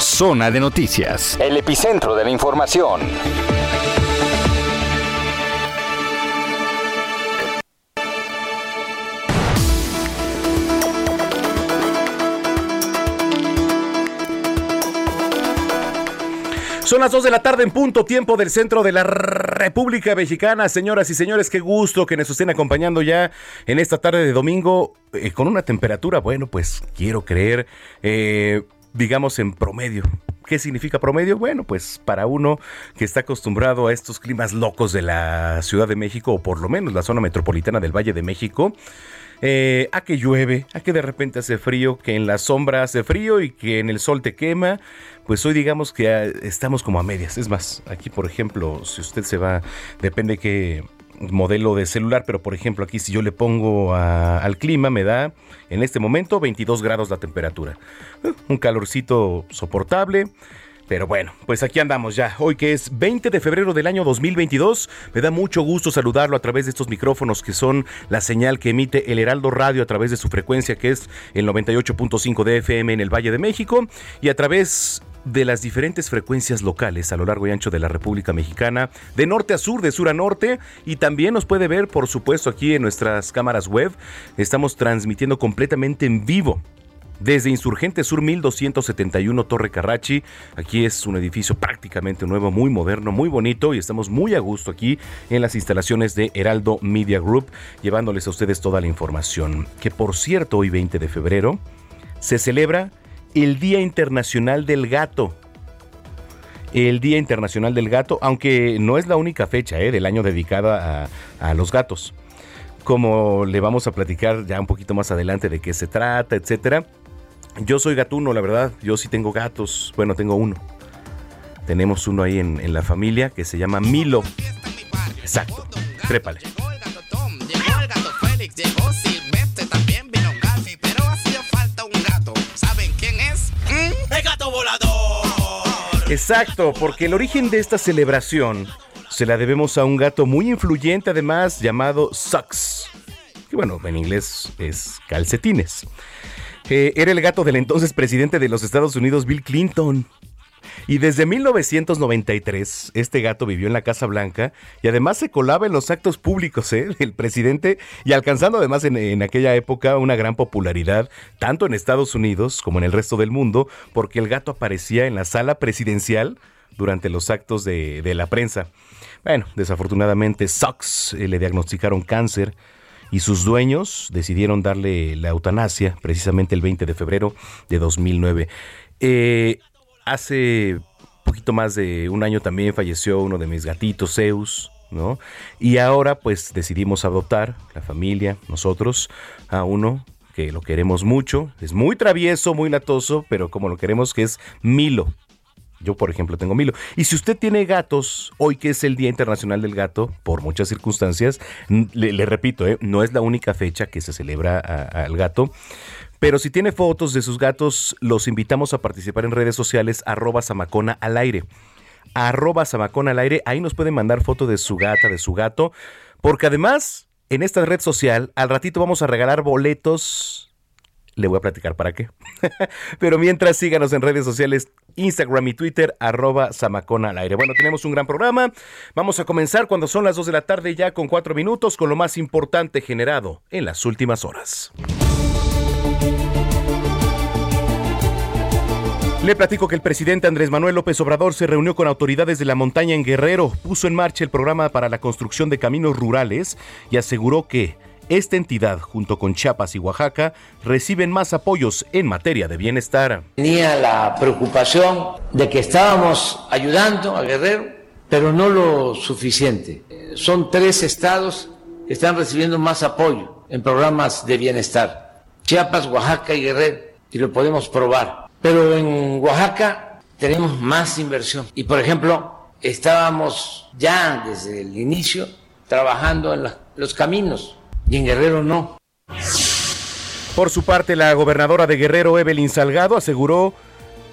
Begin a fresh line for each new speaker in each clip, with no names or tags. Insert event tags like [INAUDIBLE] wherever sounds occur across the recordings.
Zona de Noticias, el epicentro de la información.
Son las 2 de la tarde en punto, tiempo del centro de la República Mexicana. Señoras y señores, qué gusto que nos estén acompañando ya en esta tarde de domingo eh, con una temperatura, bueno, pues quiero creer, eh, digamos en promedio. ¿Qué significa promedio? Bueno, pues para uno que está acostumbrado a estos climas locos de la Ciudad de México, o por lo menos la zona metropolitana del Valle de México, eh, a que llueve, a que de repente hace frío, que en la sombra hace frío y que en el sol te quema, pues hoy digamos que ah, estamos como a medias. Es más, aquí por ejemplo, si usted se va, depende qué modelo de celular, pero por ejemplo aquí si yo le pongo al clima me da en este momento 22 grados la temperatura. Un calorcito soportable. Pero bueno, pues aquí andamos ya. Hoy que es 20 de febrero del año 2022, me da mucho gusto saludarlo a través de estos micrófonos que son la señal que emite el Heraldo Radio a través de su frecuencia que es el 98.5 de FM en el Valle de México y a través de las diferentes frecuencias locales a lo largo y ancho de la República Mexicana, de norte a sur, de sur a norte, y también nos puede ver, por supuesto, aquí en nuestras cámaras web. Estamos transmitiendo completamente en vivo desde Insurgente Sur 1271 Torre Carrachi. Aquí es un edificio prácticamente nuevo, muy moderno, muy bonito y estamos muy a gusto aquí en las instalaciones de Heraldo Media Group, llevándoles a ustedes toda la información. Que por cierto, hoy 20 de febrero se celebra el Día Internacional del Gato. El Día Internacional del Gato, aunque no es la única fecha eh, del año dedicada a, los gatos. Como le vamos a platicar ya un poquito más adelante de qué se trata, etcétera. Yo soy gatuno, la verdad. Yo sí tengo gatos. Bueno, tengo uno. Tenemos uno ahí en, en la familia que se llama Milo. Exacto. Trépale. Exacto, porque el origen de esta celebración se la debemos a un gato muy influyente además llamado Sucks, que bueno, en inglés es calcetines. Eh, era el gato del entonces presidente de los Estados Unidos, Bill Clinton. Y desde 1993, este gato vivió en la Casa Blanca y además se colaba en los actos públicos ¿eh? [LAUGHS] del presidente y alcanzando además en, aquella época una gran popularidad, tanto en Estados Unidos como en el resto del mundo, porque el gato aparecía en la sala presidencial durante los actos de, la prensa. Bueno, desafortunadamente, Sox eh, le diagnosticaron cáncer y sus dueños decidieron darle la eutanasia precisamente el 20 de febrero de 2009. Eh, hace poquito más de un año también falleció uno de mis gatitos, Zeus, ¿no? Y ahora pues decidimos adoptar, la familia, nosotros, a uno que lo queremos mucho, es muy travieso, muy latoso, pero como lo queremos que es Milo. Yo, por ejemplo, tengo Milo. Y si usted tiene gatos, hoy que es el Día Internacional del Gato, por muchas circunstancias, le, repito, ¿eh? no es la única fecha que se celebra al gato, pero si tiene fotos de sus gatos, los invitamos a participar en redes sociales arroba samacona al aire. Arroba samacona al aire, ahí nos pueden mandar fotos de su gata, de su gato, porque además en esta red social al ratito vamos a regalar boletos. Le voy a platicar para qué. [LAUGHS] Pero mientras síganos en redes sociales, Instagram y Twitter, arroba Samacona al aire. Bueno, tenemos un gran programa. Vamos a comenzar cuando son las 2 de la tarde ya con 4 minutos con lo más importante generado en las últimas horas. Le platico que el presidente Andrés Manuel López Obrador se reunió con autoridades de la montaña en Guerrero, puso en marcha el programa para la construcción de caminos rurales y aseguró que esta entidad, junto con Chiapas y Oaxaca, reciben más apoyos en materia de bienestar.
Tenía la preocupación de que estábamos ayudando a Guerrero, pero no lo suficiente. Son tres estados que están recibiendo más apoyo en programas de bienestar. Chiapas, Oaxaca y Guerrero, y lo podemos probar. Pero en Oaxaca tenemos más inversión. Y por ejemplo, estábamos ya desde el inicio trabajando en los caminos y en Guerrero no.
Por su parte, la gobernadora de Guerrero, Evelyn Salgado, aseguró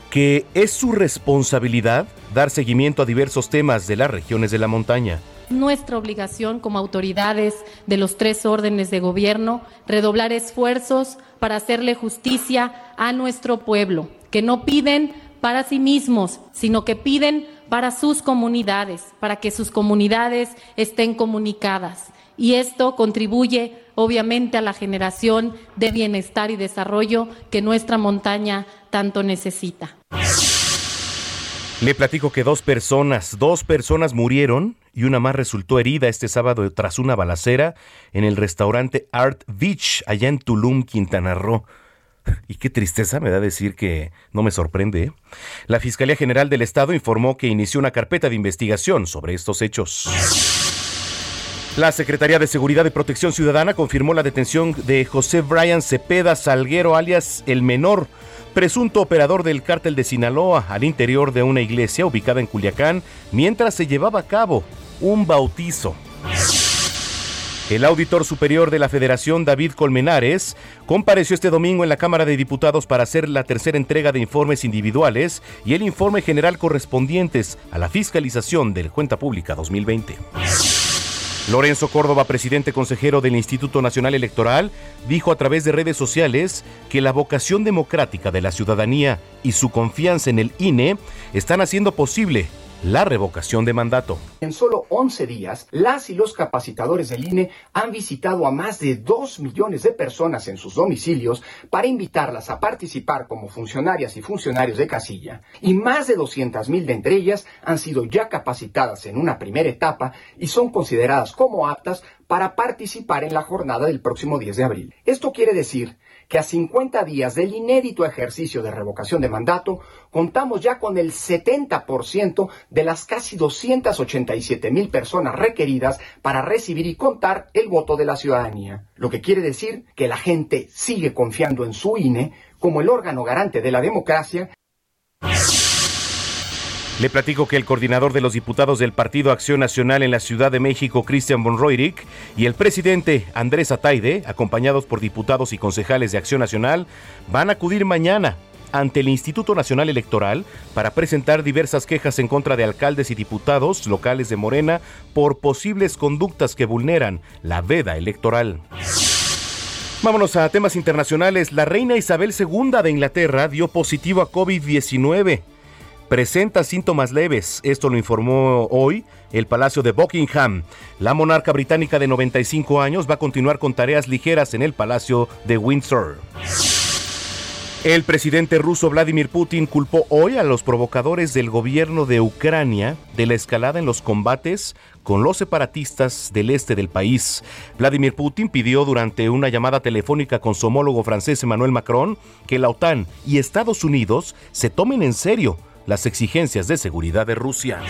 que es su responsabilidad dar seguimiento a diversos temas de las regiones de la montaña.
Nuestra obligación como autoridades de los tres órdenes de gobierno, redoblar esfuerzos para hacerle justicia a nuestro pueblo, que no piden para sí mismos, sino que piden para sus comunidades, para que sus comunidades estén comunicadas. Y esto contribuye obviamente a la generación de bienestar y desarrollo que nuestra montaña tanto necesita.
Le platico que dos personas, dos personas murieron y una más resultó herida este sábado tras una balacera en el restaurante Art Beach allá en Tulum, Quintana Roo. [LAUGHS] Y qué tristeza me da decir que no me sorprende. ¿eh? La Fiscalía General del Estado informó que inició una carpeta de investigación sobre estos hechos. La Secretaría de Seguridad y Protección Ciudadana confirmó la detención de José Brian Cepeda Salguero, alias El Menor, presunto operador del cártel de Sinaloa, al interior de una iglesia ubicada en Culiacán, mientras se llevaba a cabo un bautizo. El auditor superior de la Federación, David Colmenares, compareció este domingo en la Cámara de Diputados para hacer la tercera entrega de informes individuales y el informe general correspondientes a la fiscalización del Cuenta Pública 2020. Lorenzo Córdoba, presidente consejero del Instituto Nacional Electoral, dijo a través de redes sociales que la vocación democrática de la ciudadanía y su confianza en el INE están haciendo posible la revocación de mandato.
En solo 11 días, las y los capacitadores del INE han visitado a más de 2 millones de personas en sus domicilios para invitarlas a participar como funcionarias y funcionarios de casilla. Y más de 200 mil de entre ellas han sido ya capacitadas en una primera etapa y son consideradas como aptas para participar en la jornada del próximo 10 de abril. Esto quiere decir que a 50 días del inédito ejercicio de revocación de mandato, contamos ya con el 70% de las casi 287 mil personas requeridas para recibir y contar el voto de la ciudadanía. Lo que quiere decir que la gente sigue confiando en su INE como el órgano garante de la democracia
le platico que el coordinador de los diputados del Partido Acción Nacional en la Ciudad de México, Cristian von y el presidente Andrés Ataide, acompañados por diputados y concejales de Acción Nacional, van a acudir mañana ante el Instituto Nacional Electoral para presentar diversas quejas en contra de alcaldes y diputados locales de Morena por posibles conductas que vulneran la veda electoral. Vámonos a temas internacionales. La reina Isabel II de Inglaterra dio positivo a COVID-19 presenta síntomas leves. Esto lo informó hoy el Palacio de Buckingham. La monarca británica de 95 años va a continuar con tareas ligeras en el Palacio de Windsor. El presidente ruso Vladimir Putin culpó hoy a los provocadores del gobierno de Ucrania de la escalada en los combates con los separatistas del este del país. Vladimir Putin pidió durante una llamada telefónica con su homólogo francés Emmanuel Macron que la OTAN y Estados Unidos se tomen en serio las exigencias de seguridad de Rusia.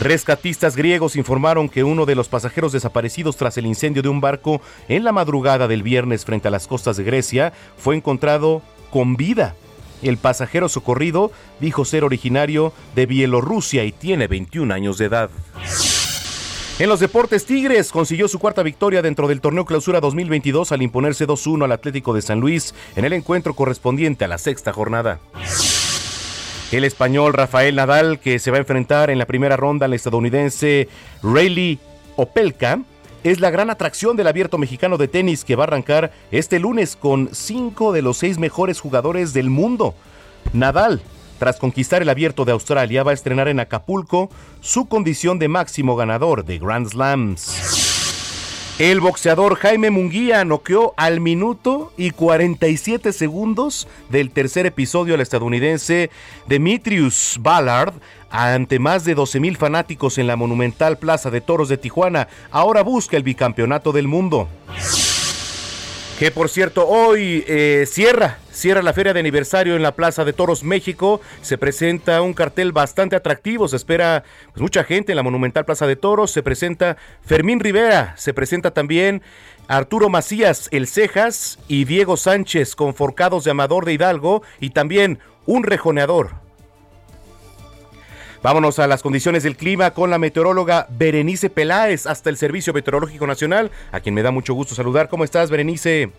Rescatistas griegos informaron que uno de los pasajeros desaparecidos tras el incendio de un barco en la madrugada del viernes frente a las costas de Grecia fue encontrado con vida. El pasajero socorrido dijo ser originario de Bielorrusia y tiene 21 años de edad. En los deportes, Tigres consiguió su cuarta victoria dentro del torneo Clausura 2022 al imponerse 2-1 al Atlético de San Luis en el encuentro correspondiente a la sexta jornada. El español Rafael Nadal, que se va a enfrentar en la primera ronda al estadounidense Rayleigh Opelka, es la gran atracción del abierto mexicano de tenis que va a arrancar este lunes con cinco de los seis mejores jugadores del mundo. Nadal, tras conquistar el abierto de Australia, va a estrenar en Acapulco su condición de máximo ganador de Grand Slams. El boxeador Jaime Munguía noqueó al minuto y 47 segundos del tercer episodio al estadounidense Demetrius Ballard ante más de 12 mil fanáticos en la monumental Plaza de Toros de Tijuana. Ahora busca el bicampeonato del mundo. Que por cierto, hoy eh, cierra, cierra la feria de aniversario en la Plaza de Toros México. Se presenta un cartel bastante atractivo. Se espera pues, mucha gente en la monumental Plaza de Toros. Se presenta Fermín Rivera. Se presenta también Arturo Macías, El Cejas y Diego Sánchez con forcados de Amador de Hidalgo. Y también un rejoneador Vámonos a las condiciones del clima con la meteoróloga Berenice Peláez, hasta el Servicio Meteorológico Nacional, a quien me da mucho gusto saludar. ¿Cómo estás, Berenice?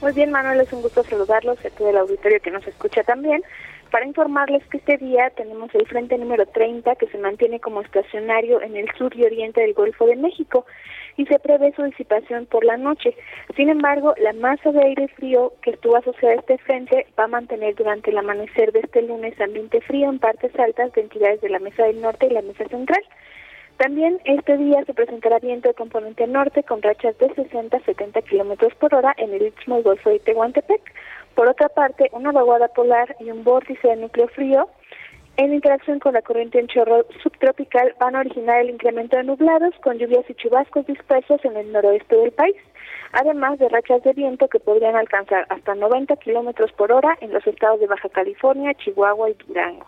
Muy bien, Manuel, es un gusto saludarlos a todo el auditorio que nos escucha también. Para informarles que este día tenemos el frente número 30 que se mantiene como estacionario en el sur y oriente del Golfo de México y se prevé su disipación por la noche. Sin embargo, la masa de aire frío que estuvo asociada a este frente va a mantener durante el amanecer de este lunes ambiente frío en partes altas de entidades de la Mesa del Norte y la Mesa Central. También este día se presentará viento de componente norte con rachas de 60 a 70 kilómetros por hora en el istmo Golfo de Tehuantepec. Por otra parte, una vaguada polar y un vórtice de núcleo frío en interacción con la corriente en chorro subtropical van a originar el incremento de nublados con lluvias y chubascos dispersos en el noroeste del país, además de rachas de viento que podrían alcanzar hasta 90 kilómetros por hora en los estados de Baja California, Chihuahua y Durango.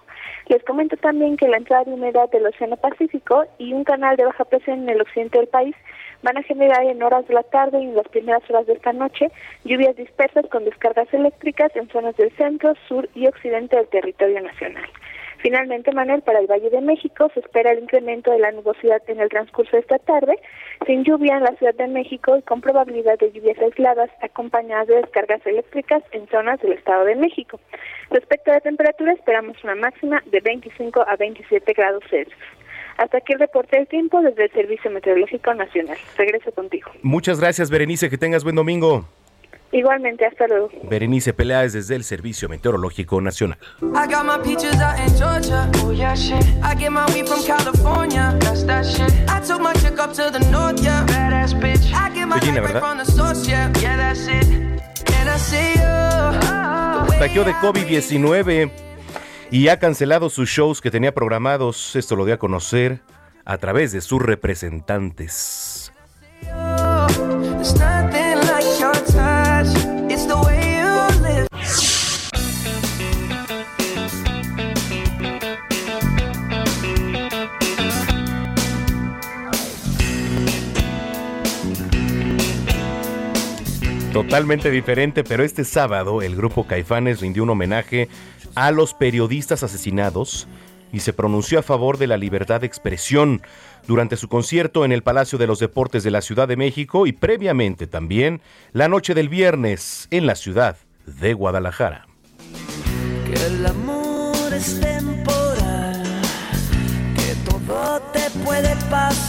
Les comento también que la entrada de humedad del Océano Pacífico y un canal de baja presión en el occidente del país van a generar en horas de la tarde y en las primeras horas de esta noche lluvias dispersas con descargas eléctricas en zonas del centro, sur y occidente del territorio nacional. Finalmente, Manuel, para el Valle de México se espera el incremento de la nubosidad en el transcurso de esta tarde, sin lluvia en la Ciudad de México y con probabilidad de lluvias aisladas acompañadas de descargas eléctricas en zonas del Estado de México. Respecto a la temperatura, esperamos una máxima de 25 a 27 grados Celsius. Hasta aquí el reporte del tiempo desde el Servicio Meteorológico Nacional. Regreso contigo.
Muchas gracias, Berenice. Que tengas buen domingo.
Igualmente, hasta luego.
Berenice Peláez desde el Servicio Meteorológico Nacional. Regina, ¿verdad? Taqueo de COVID-19 y ha cancelado sus shows que tenía programados. Esto lo dio a conocer a través de sus representantes. Totalmente diferente, pero este sábado el grupo Caifanes rindió un homenaje a los periodistas asesinados y se pronunció a favor de la libertad de expresión durante su concierto en el Palacio de los Deportes de la Ciudad de México y previamente también la noche del viernes en la ciudad de Guadalajara.
Que el amor es temporal, que todo te puede pasar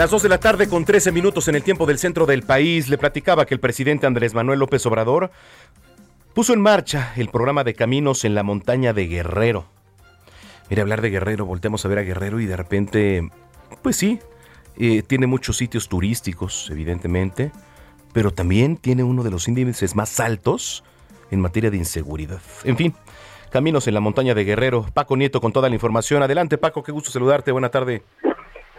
Las 2 de la tarde con 13 minutos en el tiempo del centro del país le platicaba que el presidente Andrés Manuel López Obrador puso en marcha el programa de caminos en la montaña de Guerrero. Mire, hablar de Guerrero, volteamos a ver a Guerrero y de repente, pues sí, eh, tiene muchos sitios turísticos, evidentemente, pero también tiene uno de los índices más altos en materia de inseguridad. En fin, caminos en la montaña de Guerrero. Paco Nieto con toda la información. Adelante, Paco, qué gusto saludarte. Buena tarde.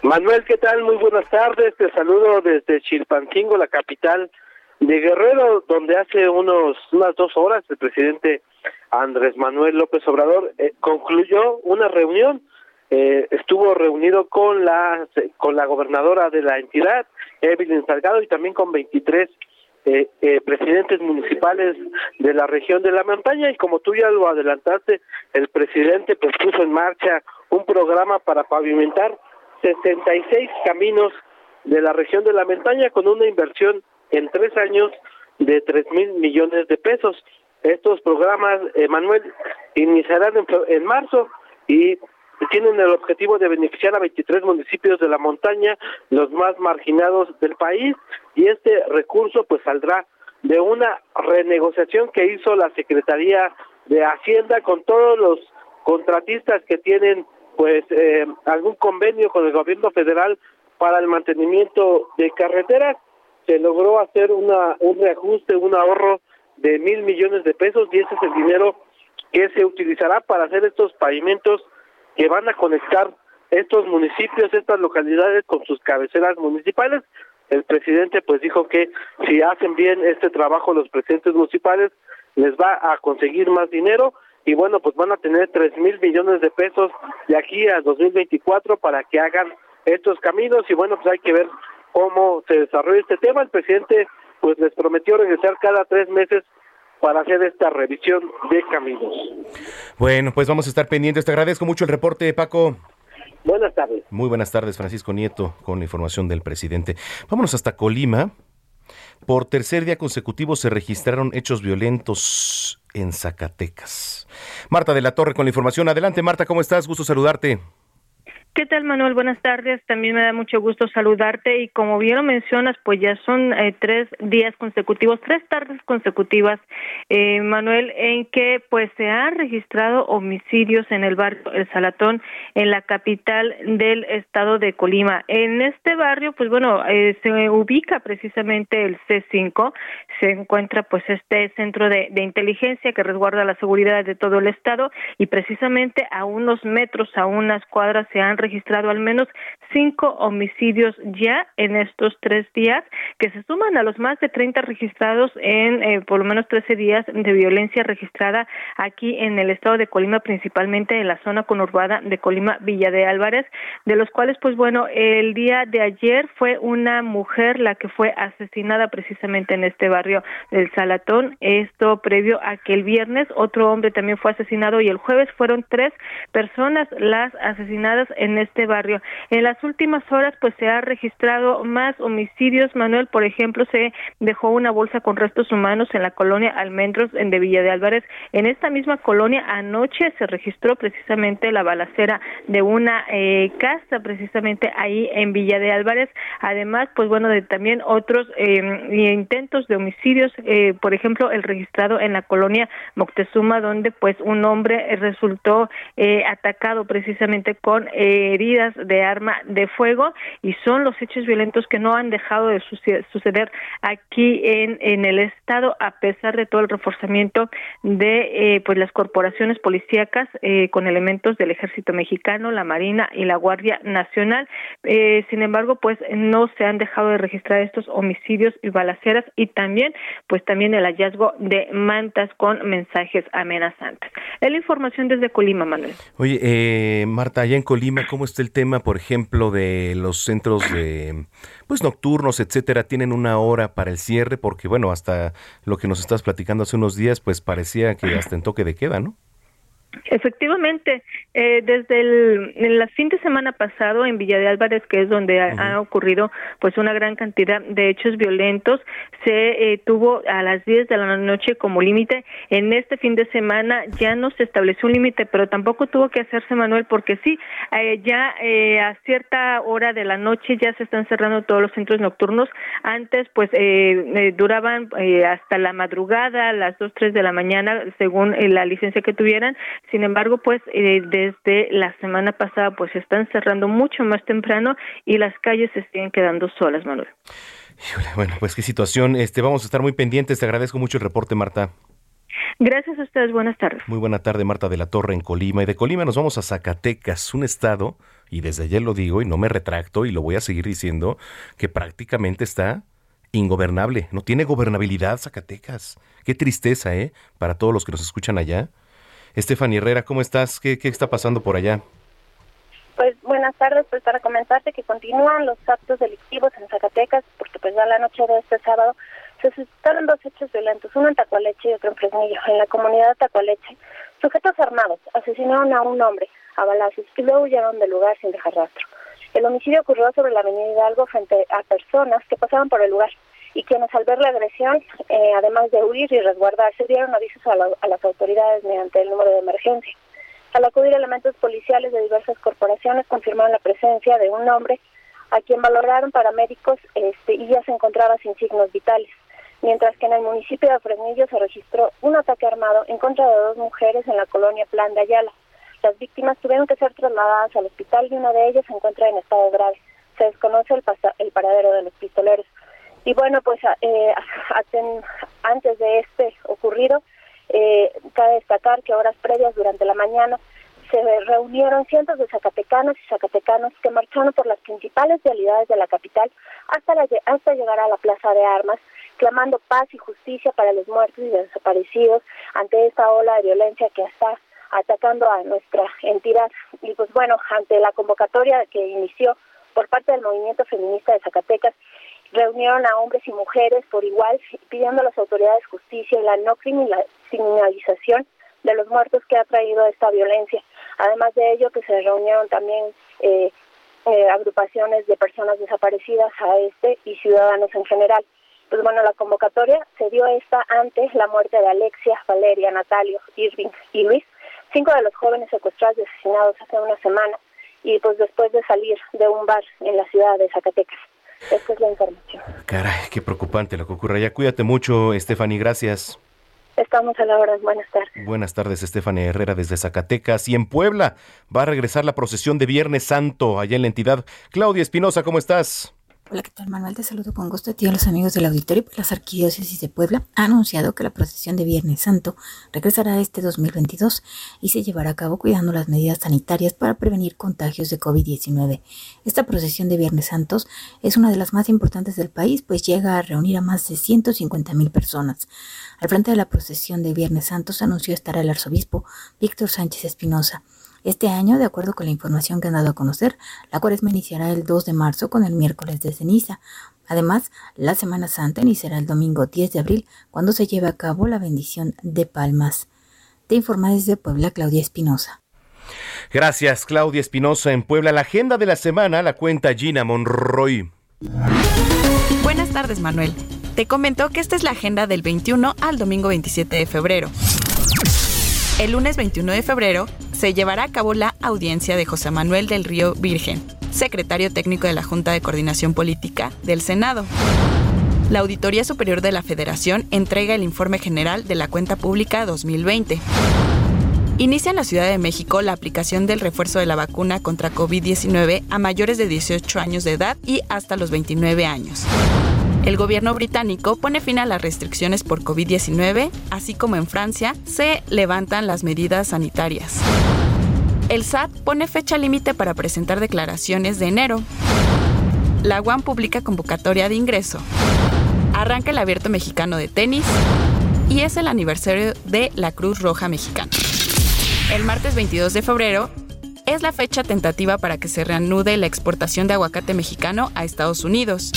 Manuel, ¿qué tal? Muy buenas tardes. Te saludo desde Chilpancingo, la capital de Guerrero, donde hace unos unas dos horas el presidente Andrés Manuel López Obrador eh, concluyó una reunión. Eh, estuvo reunido con la con la gobernadora de la entidad, Evelyn Salgado, y también con 23 eh, eh, presidentes municipales de la región de la montaña. Y como tú ya lo adelantaste, el presidente pues puso en marcha un programa para pavimentar 66 caminos de la región de la montaña con una inversión en tres años de tres mil millones de pesos. Estos programas, Manuel, iniciarán en, en, marzo y tienen el objetivo de beneficiar a 23 municipios de la montaña, los más marginados del país, y este recurso pues saldrá de una renegociación que hizo la Secretaría de Hacienda con todos los contratistas que tienen pues eh, algún convenio con el gobierno federal para el mantenimiento de carreteras. Se logró hacer una un reajuste un ahorro de mil millones de pesos y ese es el dinero que se utilizará para hacer estos pavimentos que van a conectar estos municipios estas localidades con sus cabeceras municipales. El presidente pues dijo que si hacen bien este trabajo los presidentes municipales les va a conseguir más dinero y bueno, pues van a tener tres mil millones de pesos de aquí a 2024 para que hagan estos caminos y bueno, pues hay que ver cómo se desarrolla este tema. El presidente pues les prometió regresar cada tres meses para hacer esta revisión de caminos.
Bueno, pues vamos a estar pendientes. Te agradezco mucho el reporte, Paco.
Buenas tardes.
Muy buenas tardes, Francisco Nieto, con la información del presidente. Vámonos hasta Colima. Por tercer día consecutivo se registraron hechos violentos en Zacatecas. Marta de la Torre con la información. Adelante, Marta, ¿cómo estás? Gusto saludarte.
¿Qué tal, Manuel? Buenas tardes. También me da mucho gusto saludarte y como bien lo mencionas, pues ya son eh, tres días consecutivos, tres tardes consecutivas, eh, Manuel, en que pues se han registrado homicidios en el barrio El Salatón, en la capital del estado de Colima. En este barrio, pues bueno, eh, se ubica precisamente el C5, se encuentra pues este centro de, de inteligencia que resguarda la seguridad de todo el estado y precisamente a unos metros, a unas cuadras se han registrado al menos cinco homicidios ya en estos tres días, que se suman a los más de 30 registrados en eh, por lo menos 13 días de violencia registrada aquí en el estado de Colima, principalmente en la zona conurbada de Colima, Villa de Álvarez, de los cuales, pues bueno, el día de ayer fue una mujer la que fue asesinada precisamente en este barrio del Salatón. Esto previo a que el viernes otro hombre también fue asesinado y el jueves fueron tres personas las asesinadas en este barrio. En últimas horas, pues se ha registrado más homicidios. Manuel, por ejemplo, se dejó una bolsa con restos humanos en la colonia Almendros en de Villa de Álvarez. En esta misma colonia anoche se registró precisamente la balacera de una eh, casa, precisamente ahí en Villa de Álvarez. Además, pues bueno, de también otros em, intentos de homicidios, eh, por ejemplo, el registrado en la colonia Moctezuma, donde pues un hombre resultó eh, atacado precisamente con heridas de arma de fuego y son los hechos violentos que no han dejado de suceder aquí en, en el estado a pesar de todo el reforzamiento de eh, pues las corporaciones policíacas eh, con elementos del ejército mexicano, la marina y la guardia nacional. Eh, sin embargo, pues no se han dejado de registrar estos homicidios y balaceras y también pues también el hallazgo de mantas con mensajes amenazantes. Es la información desde Colima, Manuel.
Oye, Marta, allá en Colima, ¿cómo está el tema, por ejemplo, de los centros de pues nocturnos, etcétera, tienen una hora para el cierre? Porque bueno, hasta lo que nos estás platicando hace unos días, pues parecía que hasta en toque de queda, ¿no?
Efectivamente, eh, desde el, fin de semana pasado en Villa de Álvarez, que es donde ha, ocurrido pues una gran cantidad de hechos violentos, se eh, tuvo a las 10 de la noche como límite. En este fin de semana ya no se estableció un límite, pero tampoco tuvo que hacerse Manuel, porque sí, eh, ya a cierta hora de la noche ya se están cerrando todos los centros nocturnos. Antes pues duraban hasta la madrugada, las 2, 3 de la mañana, según la licencia que tuvieran sin embargo, pues eh, desde la semana pasada pues se están cerrando mucho más temprano y las calles se siguen quedando solas, Manuel.
Bueno, pues qué situación. Este, vamos a estar muy pendientes. Te agradezco mucho el reporte, Marta.
Gracias a ustedes. Buenas tardes.
Muy buena tarde, Marta de la Torre en Colima. Y de Colima nos vamos a Zacatecas, un estado, y desde ayer lo digo y no me retracto y lo voy a seguir diciendo, que prácticamente está ingobernable. No tiene gobernabilidad Zacatecas. Qué tristeza, ¿eh? Para todos los que nos escuchan allá. Estefany Herrera, ¿cómo estás? ¿Qué, ¿Qué, está pasando por allá?
Pues buenas tardes, pues para comentarte que continúan los actos delictivos en Zacatecas, porque pues ya la noche de este sábado se suscitaron dos hechos violentos, uno en Tacualeche y otro en Fresnillo. En la comunidad de Tacualeche, sujetos armados asesinaron a un hombre a balazos y luego huyeron del lugar sin dejar rastro. El homicidio ocurrió sobre la avenida Hidalgo frente a personas que pasaban por el lugar y quienes al ver la agresión, eh, además de huir y resguardarse, dieron avisos a, a, las autoridades mediante el número de emergencia. Al acudir elementos policiales de diversas corporaciones confirmaron la presencia de un hombre a quien valoraron paramédicos este, y ya se encontraba sin signos vitales, mientras que en el municipio de Fresnillo se registró un ataque armado en contra de dos mujeres en la colonia Plan de Ayala. Las víctimas tuvieron que ser trasladadas al hospital y una de ellas se encuentra en estado grave. Se desconoce el, el paradero de los pistoleros. Y bueno, pues eh, antes de este ocurrido, eh, cabe destacar que horas previas durante la mañana se reunieron cientos de zacatecanos y zacatecanos que marcharon por las principales vialidades de la capital hasta, hasta llegar a la Plaza de Armas, clamando paz y justicia para los muertos y desaparecidos ante esta ola de violencia que está atacando a nuestra entidad. Y pues bueno, ante la convocatoria que inició
por parte del movimiento feminista de Zacatecas reunieron a hombres y mujeres por igual pidiendo a las autoridades justicia y la no de los muertos que ha traído esta violencia. Además de ello, que se reunieron también eh, eh, agrupaciones de personas desaparecidas a este y ciudadanos en general. Pues bueno, la convocatoria se dio esta antes la muerte de Alexia, Valeria, Natalio, Irving y Luis, cinco de los jóvenes secuestrados y asesinados hace una semana, y pues después de salir de un bar en la ciudad de Zacatecas. Esta es la información.
Caray, qué preocupante lo que ocurre Ya Cuídate mucho, Stephanie, gracias.
Estamos a la hora. Buenas tardes.
Buenas tardes, Stephanie Herrera desde Zacatecas. Y en Puebla va a regresar la procesión de Viernes Santo allá en la entidad. Claudia Espinosa, ¿cómo estás?
Hola, ¿qué tal Manuel? Te saludo con gusto a ti y a los amigos del auditorio. Las arquidiócesis de Puebla ha anunciado que la procesión de Viernes Santo regresará este 2022 y se llevará a cabo cuidando las medidas sanitarias para prevenir contagios de COVID-19. Esta procesión de Viernes Santos es una de las más importantes del país, pues llega a reunir a más de 150 mil personas. Al frente de la procesión de Viernes Santos anunció estar el arzobispo Víctor Sánchez Espinosa. Este año, de acuerdo con la información que han dado a conocer, la cuaresma iniciará el 2 de marzo con el miércoles de ceniza. Además, la Semana Santa iniciará el domingo 10 de abril, cuando se lleve a cabo la bendición de palmas. Te informa desde Puebla Claudia Espinosa.
Gracias, Claudia Espinosa. En Puebla, la agenda de la semana la cuenta Gina Monroy.
Buenas tardes, Manuel. Te comentó que esta es la agenda del 21 al domingo 27 de febrero. El lunes 21 de febrero se llevará a cabo la audiencia de José Manuel del Río Virgen, secretario técnico de la Junta de Coordinación Política del Senado. La Auditoría Superior de la Federación entrega el informe general de la cuenta pública 2020. Inicia en la Ciudad de México la aplicación del refuerzo de la vacuna contra COVID-19 a mayores de 18 años de edad y hasta los 29 años. El gobierno británico pone fin a las restricciones por COVID-19, así como en Francia se levantan las medidas sanitarias. El SAT pone fecha límite para presentar declaraciones de enero. La UAM publica convocatoria de ingreso. Arranca el abierto mexicano de tenis y es el aniversario de la Cruz Roja Mexicana. El martes 22 de febrero es la fecha tentativa para que se reanude la exportación de aguacate mexicano a Estados Unidos.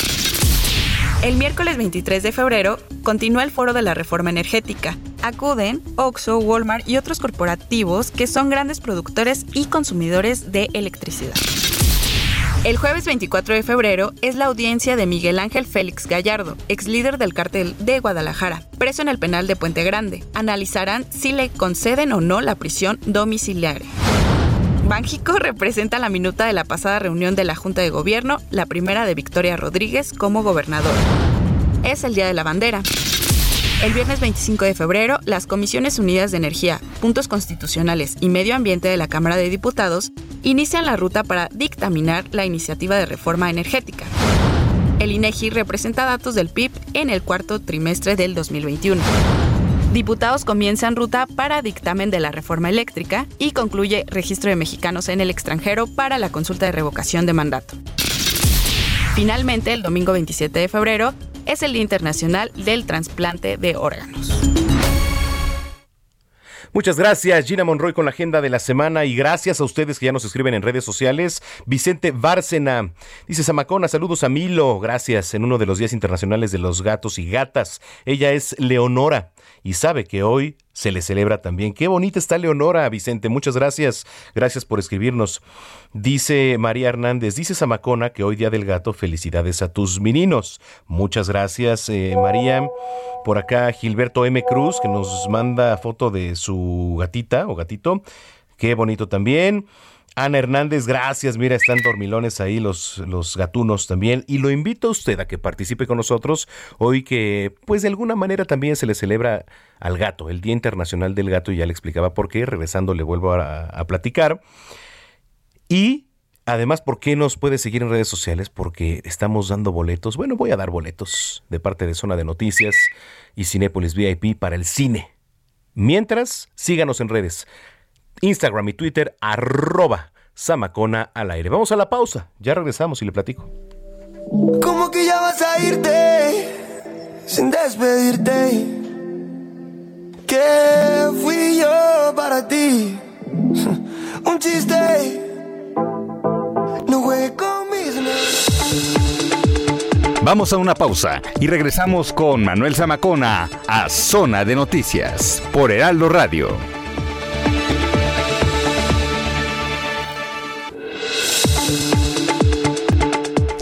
El miércoles 23 de febrero continúa el foro de la reforma energética. Acuden Oxxo, Walmart y otros corporativos que son grandes productores y consumidores de electricidad. El jueves 24 de febrero es la audiencia de Miguel Ángel Félix Gallardo, ex líder del cártel de Guadalajara, preso en el penal de Puente Grande. Analizarán si le conceden o no la prisión domiciliaria. Banjico representa la minuta de la pasada reunión de la Junta de Gobierno, la primera de Victoria Rodríguez como gobernador. Es el Día de la Bandera. El viernes 25 de febrero, las Comisiones Unidas de Energía, Puntos Constitucionales y Medio Ambiente de la Cámara de Diputados inician la ruta para dictaminar la iniciativa de reforma energética. El INEGI representa datos del PIB en el cuarto trimestre del 2021. Diputados comienzan ruta para dictamen de la reforma eléctrica y concluye registro de mexicanos en el extranjero para la consulta de revocación de mandato. Finalmente, el domingo 27 de febrero es el Día Internacional del Trasplante de Órganos.
Muchas gracias, Gina Monroy, con la agenda de la semana y gracias a ustedes que ya nos escriben en redes sociales. Vicente Bárcena dice Samacona, saludos a Milo, gracias, en uno de los días internacionales de los gatos y gatas. Ella es Leonora y sabe que hoy se le celebra también. Qué bonita está Leonora, Vicente. Muchas gracias. Gracias por escribirnos. Dice María Hernández, dice Samacona que hoy día del gato, felicidades a tus meninos. Muchas gracias, eh, María. Por acá Gilberto M. Cruz, que nos manda foto de su gatita o gatito. Qué bonito también. Ana Hernández, gracias. Mira, están dormilones ahí los, los gatunos también. Y lo invito a usted a que participe con nosotros hoy que, pues de alguna manera también se le celebra al gato, el Día Internacional del Gato. Y ya le explicaba por qué. Regresando le vuelvo a, platicar. Y Además, ¿por qué nos puede seguir en redes sociales? Porque estamos dando boletos. Bueno, voy a dar boletos de parte de Zona de Noticias y Cinépolis VIP para el cine. Mientras, síganos en redes. Instagram y Twitter, arroba Samacona al aire. Vamos a la pausa, ya regresamos y le platico.
¿Cómo que ya vas a irte sin despedirte? ¿Qué fui yo para ti? [LAUGHS] Un chiste. No juegues con mis
Vamos a una pausa y regresamos con Manuel Zamacona a Zona de Noticias por Heraldo Radio.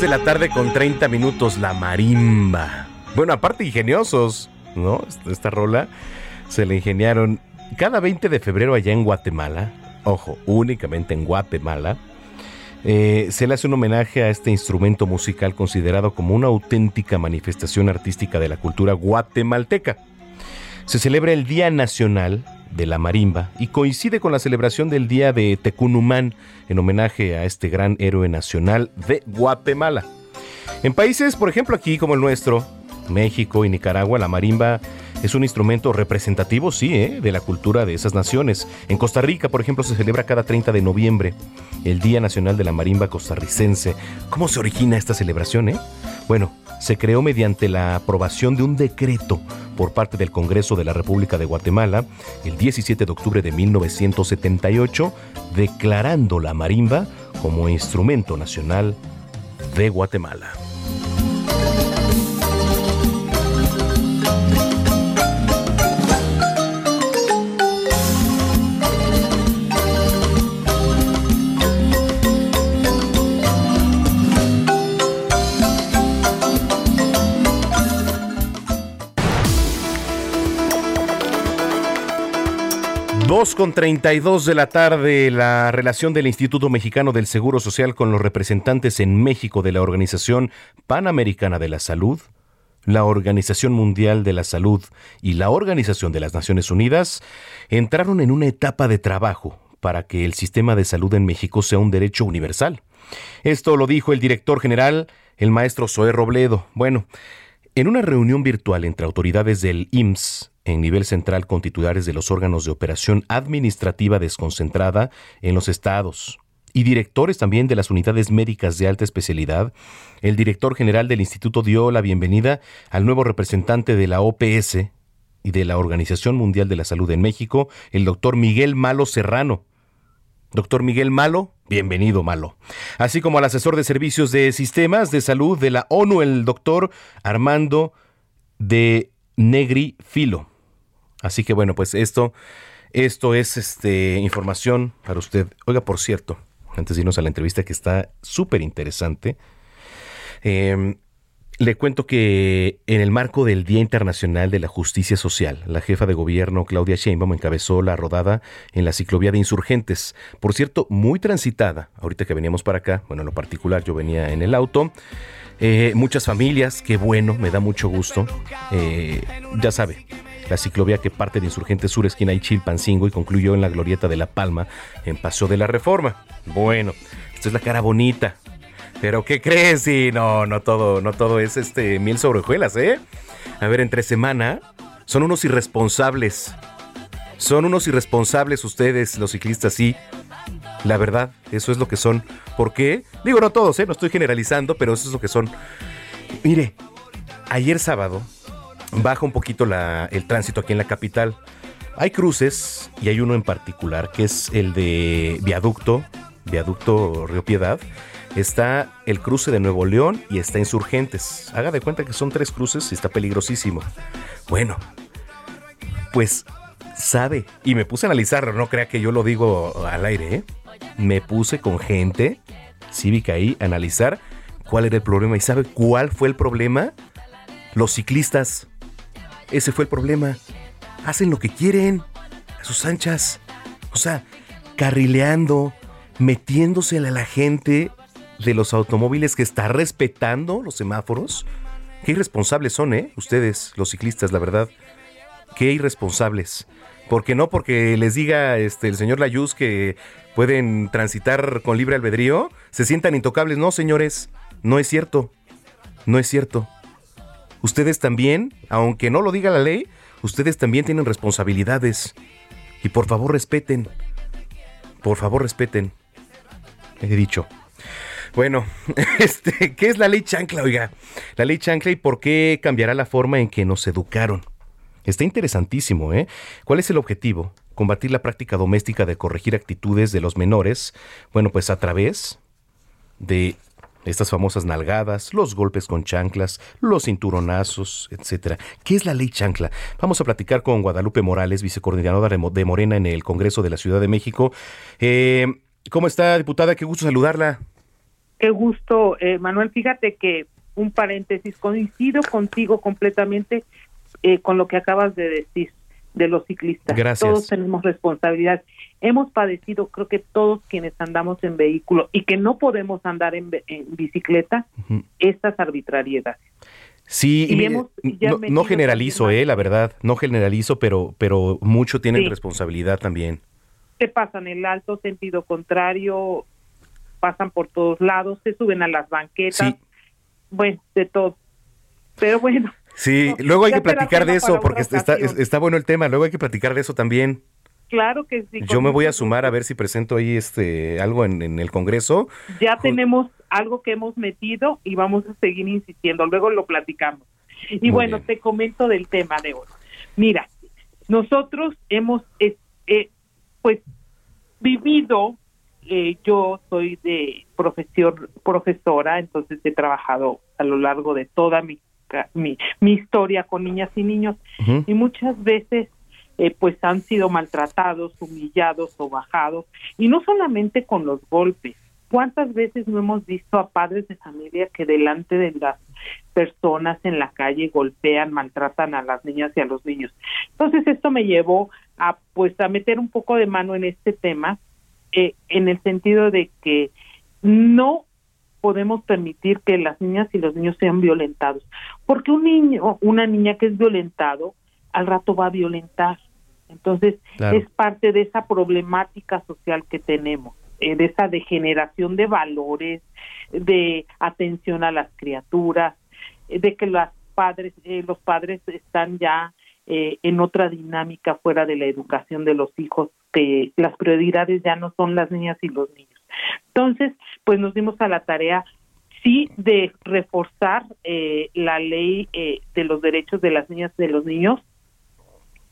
De la tarde con 30 minutos, la marimba. Bueno, aparte ingeniosos, ¿no? Esta- Esta rola se la ingeniaron cada 20 de febrero allá en Guatemala. Ojo, únicamente en Guatemala. eh, se le hace un homenaje a este instrumento musical considerado como una auténtica manifestación artística de la cultura guatemalteca. Se celebra el Día Nacional de la Marimba y coincide con la celebración del Día de Tecunumán en homenaje a este gran héroe nacional de Guatemala. En países, por ejemplo, aquí como el nuestro, México y Nicaragua, la marimba es un instrumento representativo, sí, ¿eh? de la cultura de esas naciones. En Costa Rica, por ejemplo, se celebra cada 30 de noviembre el Día Nacional de la Marimba Costarricense. ¿Cómo se origina esta celebración? Eh? Bueno, se creó mediante la aprobación de un decreto por parte del Congreso de la República de Guatemala el 17 de octubre de 1978, declarando la marimba como instrumento nacional de Guatemala. Dos con 32 de la tarde, la relación del Instituto Mexicano del Seguro Social con los representantes en México de la Organización Panamericana de la Salud, la Organización Mundial de la Salud y la Organización de las Naciones Unidas entraron en una etapa de trabajo para que el sistema de salud en México sea un derecho universal. Esto lo dijo el director general, el maestro Zoé Robledo. Bueno, en una reunión virtual entre autoridades del IMSS en nivel central con titulares de los órganos de operación administrativa desconcentrada en los estados y directores también de las unidades médicas de alta especialidad, el director general del instituto dio la bienvenida al nuevo representante de la OPS y de la Organización Mundial de la Salud en México, el doctor Miguel Malo Serrano. Doctor Miguel Malo, bienvenido Malo. Así como al asesor de servicios de sistemas de salud de la ONU, el doctor Armando de Negri Filo. Así que bueno, pues esto, esto es este, información para usted. Oiga, por cierto, antes de irnos a la entrevista que está súper interesante, eh, le cuento que en el marco del Día Internacional de la Justicia Social, la jefa de gobierno Claudia Sheinbaum encabezó la rodada en la ciclovía de insurgentes. Por cierto, muy transitada. Ahorita que veníamos para acá, bueno, en lo particular yo venía en el auto. Eh, muchas familias, qué bueno, me da mucho gusto. Eh, ya sabe, la ciclovía que parte de Insurgentes Sur, esquina y Chilpancingo y concluyó en la Glorieta de La Palma, en Paso de la Reforma. Bueno, esta es la cara bonita. Pero ¿qué crees? Sí, no, no todo, no todo es este miel sobre hojuelas, ¿eh? A ver, entre semana son unos irresponsables. Son unos irresponsables ustedes, los ciclistas, sí. La verdad, eso es lo que son. ¿Por qué? Digo, no todos, ¿eh? No estoy generalizando, pero eso es lo que son. Mire, ayer sábado baja un poquito la- el tránsito aquí en la capital. Hay cruces y hay uno en particular que es el de Viaducto, Viaducto Río Piedad. Está el cruce de Nuevo León y está Insurgentes. Haga de cuenta que son tres cruces y está peligrosísimo. Bueno, pues sabe. Y me puse a analizarlo, no crea que yo lo digo al aire, ¿eh? Me puse con gente cívica ahí a analizar cuál era el problema. ¿Y sabe cuál fue el problema? Los ciclistas. Ese fue el problema. Hacen lo que quieren, a sus anchas. O sea, carrileando, metiéndose a la gente de los automóviles que está respetando los semáforos. Qué irresponsables son, ¿eh? Ustedes, los ciclistas, la verdad. Qué irresponsables. Porque no porque les diga este el señor Layuz que pueden transitar con libre albedrío, se sientan intocables. No, señores, no es cierto. No es cierto. Ustedes también, aunque no lo diga la ley, ustedes también tienen responsabilidades. Y por favor respeten. Por favor respeten. He dicho. Bueno, [LAUGHS] este, ¿qué es la ley chancla, oiga? La ley chancla y por qué cambiará la forma en que nos educaron. Está interesantísimo, ¿eh? ¿Cuál es el objetivo? Combatir la práctica doméstica de corregir actitudes de los menores. Bueno, pues a través de estas famosas nalgadas, los golpes con chanclas, los cinturonazos, etcétera. ¿Qué es la ley chancla? Vamos a platicar con Guadalupe Morales, vicecoordinadora de Morena en el Congreso de la Ciudad de México. Eh, ¿Cómo está, diputada? Qué gusto saludarla.
Qué gusto, eh, Manuel. Fíjate que un paréntesis, coincido contigo completamente eh, con lo que acabas de decir de los ciclistas.
Gracias.
Todos tenemos responsabilidad. Hemos padecido, creo que todos quienes andamos en vehículo y que no podemos andar en, bicicleta, estas arbitrariedades.
Sí, y no, generalizo, eh, la verdad, no generalizo, pero, pero mucho tienen responsabilidad también.
Se pasan el alto sentido contrario, pasan por todos lados, se suben a las banquetas, bueno, de todo. Pero bueno.
Sí, [LAUGHS] luego hay que platicar de eso, porque está, está bueno el tema, luego hay que platicar de eso también.
Claro que sí.
Yo me voy a sumar a ver si presento ahí este algo en, el Congreso.
Ya tenemos algo que hemos metido y vamos a seguir insistiendo. Luego lo platicamos. Y bueno, te comento del tema de hoy. Mira, nosotros hemos eh, eh, pues vivido eh, yo soy de profesión profesora, entonces he trabajado a lo largo de toda mi, mi, historia con niñas y niños y muchas veces eh, pues han sido maltratados, humillados o bajados y no solamente con los golpes. ¿Cuántas veces no hemos visto a padres de familia que delante de las personas en la calle golpean, maltratan a las niñas y a los niños? Entonces esto me llevó a pues a meter un poco de mano en este tema eh, en el sentido de que no podemos permitir que las niñas y los niños sean violentados, porque un niño, una niña que es violentado, al rato va a violentar. Entonces, es parte de esa problemática social que tenemos, eh, de esa degeneración de valores, de atención a las criaturas, eh, de que los padres, los padres están ya en otra dinámica fuera de la educación de los hijos que las prioridades ya no son las niñas y los niños. Entonces, pues nos dimos a la tarea sí de reforzar eh, la ley eh, de los derechos de las niñas y de los niños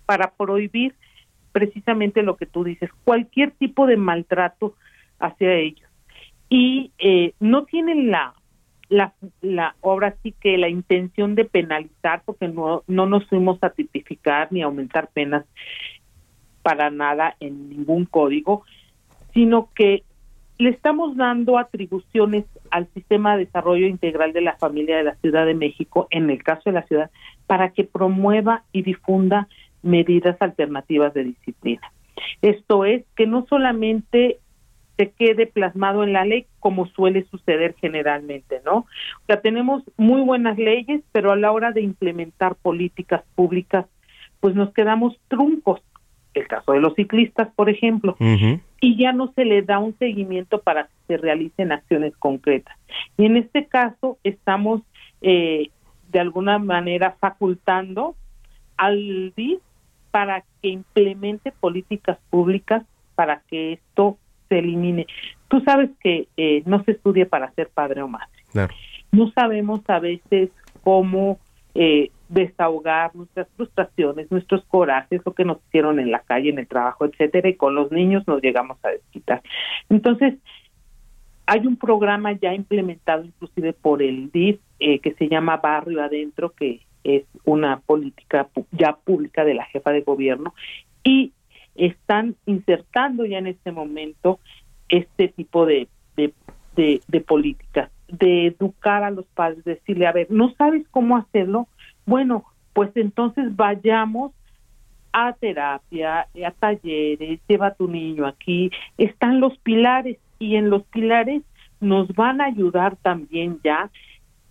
para prohibir precisamente lo que tú dices, cualquier tipo de maltrato hacia ellos. Y eh, no tienen la, la, la sí que la intención de penalizar, porque no, no nos fuimos a tipificar ni aumentar penas, para nada en ningún código, sino que le estamos dando atribuciones al sistema de desarrollo integral de la familia de la Ciudad de México, en el caso de la ciudad, para que promueva y difunda medidas alternativas de disciplina. Esto es que no solamente se quede plasmado en la ley como suele suceder generalmente, ¿no? O sea, tenemos muy buenas leyes, pero a la hora de implementar políticas públicas, pues nos quedamos truncos el caso de los ciclistas, por ejemplo, y ya no se le da un seguimiento para que se realicen acciones concretas. Y en este caso estamos eh, de alguna manera facultando al DIF para que implemente políticas públicas para que esto se elimine. Tú sabes que eh, no se estudia para ser padre o madre. No sabemos a veces cómo eh, desahogar nuestras frustraciones, nuestros corajes, lo que nos hicieron en la calle, en el trabajo, etcétera, y con los niños nos llegamos a desquitar. Entonces, hay un programa ya implementado inclusive por el DIF eh, que se llama Barrio Adentro, que es una política ya pública de la jefa de gobierno, y están insertando ya en este momento este tipo de, de, de, políticas, de educar a los padres, decirle, a ver, ¿no sabes cómo hacerlo? Bueno, pues entonces vayamos a terapia, a talleres, lleva a tu niño aquí, están los pilares y en los pilares nos van a ayudar también ya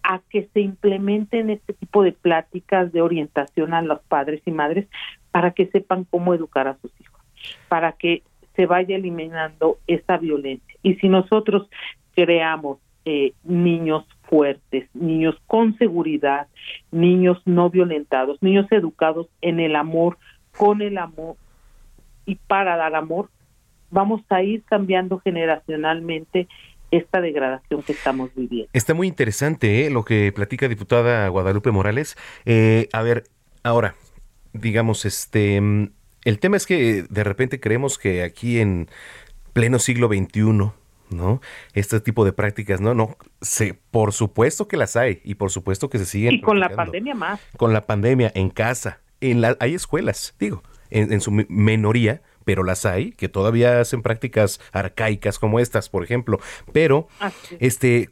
a que se implementen este tipo de pláticas de orientación a los padres y madres para que sepan cómo educar a sus hijos, para que se vaya eliminando esa violencia. Y si nosotros creamos eh, niños fuertes, niños con seguridad, niños no violentados, niños educados en el amor, con el amor y para dar amor, vamos a ir cambiando generacionalmente esta degradación que estamos viviendo.
Está muy interesante ¿eh? lo que platica diputada Guadalupe Morales. Eh, a ver, ahora, digamos, este, mm, el tema es que de repente creemos que aquí en pleno siglo XXI, ¿no? Este tipo de prácticas, no, no, se, por supuesto que las hay y por supuesto que se siguen.
Y con la pandemia más.
Con la pandemia en casa, en la, hay escuelas, digo, en, en su menoría, pero las hay que todavía hacen prácticas arcaicas como estas, por ejemplo. Pero, este,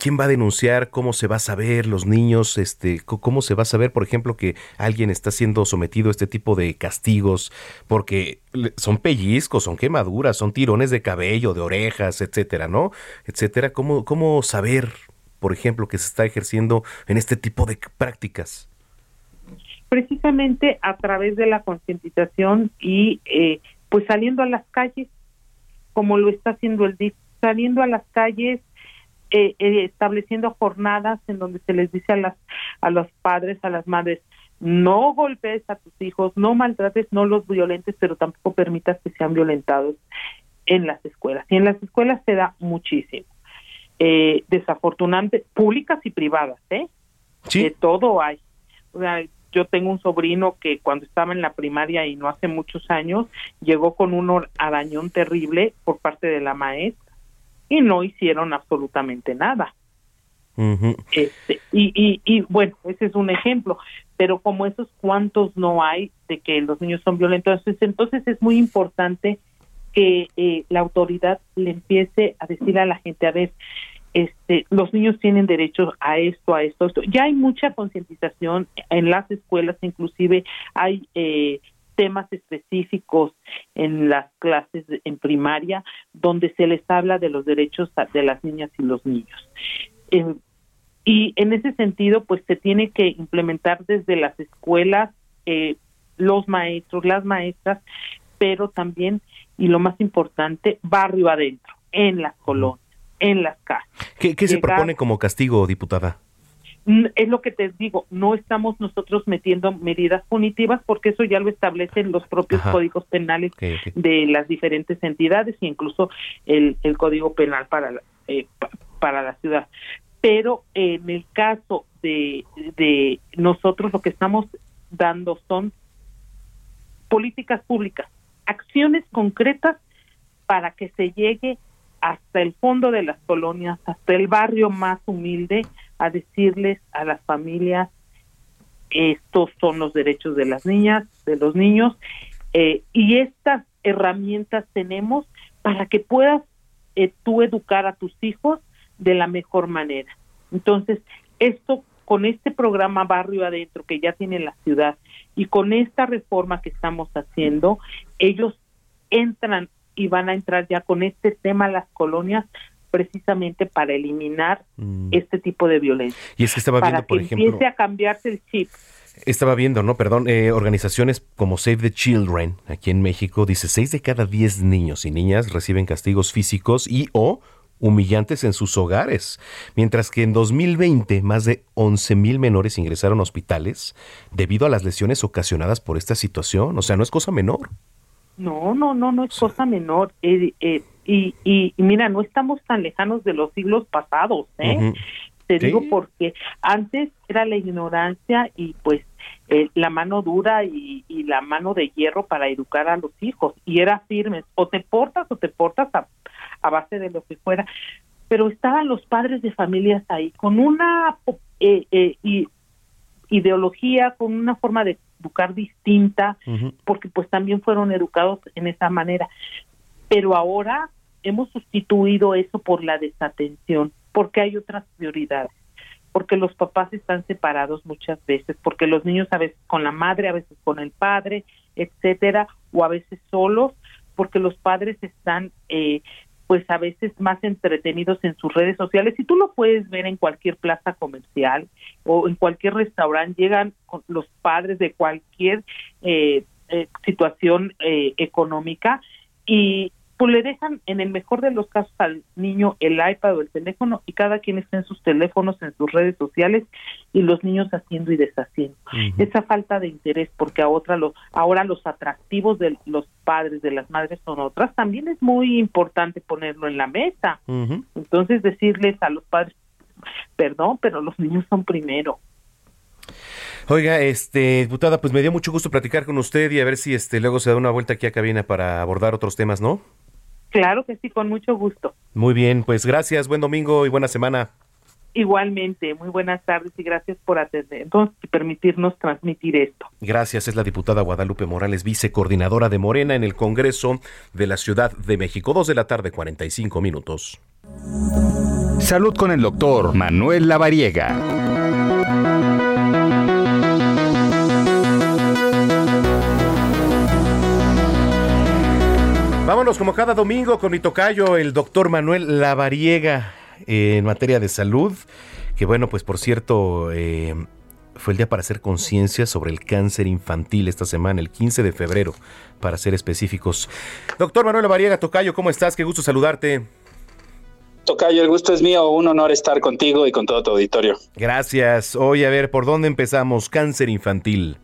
¿quién va a denunciar? ¿Cómo se va a saber los niños? Este, ¿cómo se va a saber, por ejemplo, que alguien está siendo sometido a este tipo de castigos? Porque son pellizcos, son quemaduras, son tirones de cabello, de orejas, etcétera, ¿no? Etcétera. ¿Cómo, cómo saber, por ejemplo, que se está ejerciendo en este tipo de prácticas?
Precisamente a través de la concientización y eh, pues saliendo a las calles, como lo está haciendo el DIF, saliendo a las calles, eh, eh, estableciendo jornadas en donde se les dice a las a los padres, a las madres, no golpees a tus hijos, no maltrates, no los violentes, pero tampoco permitas que sean violentados en las escuelas. Y en las escuelas se da muchísimo. Eh, desafortunadamente, públicas y privadas, ¿eh?
Sí.
De todo hay. O sea, yo tengo un sobrino que cuando estaba en la primaria y no hace muchos años, llegó con un arañón terrible por parte de la maestra y no hicieron absolutamente nada. este, y, y, y bueno, ese es un ejemplo, pero como esos cuantos no hay de que los niños son violentos, entonces es muy importante que eh, la autoridad le empiece a decir a la gente, a ver, este, los niños tienen derecho a esto, a esto, a esto. Ya hay mucha concientización en las escuelas, inclusive hay eh, temas específicos en las clases en primaria donde se les habla de los derechos de las niñas y los niños. Eh, y en ese sentido, pues se tiene que implementar desde las escuelas, eh, los maestros, las maestras, pero también, y lo más importante, barrio adentro, en las colonias en las casas.
¿Qué, se propone como castigo, diputada?
Es lo que te digo, no estamos nosotros metiendo medidas punitivas porque eso ya lo establecen los propios códigos penales de las diferentes entidades e incluso el, el código penal para la, eh, para la ciudad. Pero en el caso de, de nosotros lo que estamos dando son políticas públicas, acciones concretas para que se llegue hasta el fondo de las colonias, hasta el barrio más humilde, a decirles a las familias, estos son los derechos de las niñas, de los niños, eh, y estas herramientas tenemos para que puedas eh, tú educar a tus hijos de la mejor manera. Entonces, esto con este programa Barrio Adentro que ya tiene la ciudad y con esta reforma que estamos haciendo, ellos entran y van a entrar ya con este tema a las colonias precisamente para eliminar mm. este tipo de violencia.
Y es que estaba viendo, por ejemplo,
empiece a cambiarse el chip.
Estaba viendo, ¿no? Perdón, eh, organizaciones como Save the Children aquí en México dice seis de cada diez niños y niñas reciben castigos físicos y o humillantes en sus hogares, mientras que en 2020 más de 11 mil menores ingresaron a hospitales debido a las lesiones ocasionadas por esta situación. O sea, no es cosa menor.
No, no, no, no es cosa menor. Eh, eh, y, y, mira, no estamos tan lejanos de los siglos pasados, ¿eh? Te digo porque antes era la ignorancia y pues eh, la mano dura y, y, la mano de hierro para educar a los hijos. Y era firme, o te portas o te portas a, a base de lo que fuera, pero estaban los padres de familias ahí con una eh, eh, ideología, con una forma de educar distinta, porque pues también fueron educados en esa manera. Pero ahora hemos sustituido eso por la desatención, porque hay otras prioridades, porque los papás están separados muchas veces, porque los niños a veces con la madre, a veces con el padre, etcétera, o a veces solos, porque los padres están eh, pues a veces más entretenidos en sus redes sociales y tú lo puedes ver en cualquier plaza comercial o en cualquier restaurante llegan los padres de cualquier eh, eh, situación eh, económica y pues le dejan en el mejor de los casos al niño el iPad o el teléfono y cada quien está en sus teléfonos, en sus redes sociales y los niños haciendo y deshaciendo. Esa falta de interés, porque a otra lo, ahora los atractivos de los padres, de las madres son otras, también es muy importante ponerlo en la mesa. Entonces decirles a los padres, perdón, pero los niños son primero.
Oiga, este, diputada, pues me dio mucho gusto platicar con usted y a ver si este luego se da una vuelta aquí a cabina para abordar otros temas, ¿no?
Claro que sí, con mucho gusto.
Muy bien, pues gracias, buen domingo y buena semana.
Igualmente, muy buenas tardes y gracias por atendernos y permitirnos transmitir esto.
Gracias, es la diputada Guadalupe Morales, vicecoordinadora de Morena en el Congreso de la Ciudad de México. Dos de la tarde, 45 minutos.
Salud con el doctor Manuel Lavariega.
Vámonos como cada domingo con mi tocayo, el doctor Manuel Lavariega, en materia de salud, que bueno, pues por cierto, eh, fue el día para hacer conciencia sobre el cáncer infantil esta semana, el 15 de febrero, para ser específicos. Doctor Manuel Lavariega, tocayo, ¿cómo estás? Qué gusto saludarte.
Tocayo, el gusto es mío, un honor estar contigo y con todo tu auditorio.
Gracias. Hoy a ver, ¿por dónde empezamos? Cáncer infantil.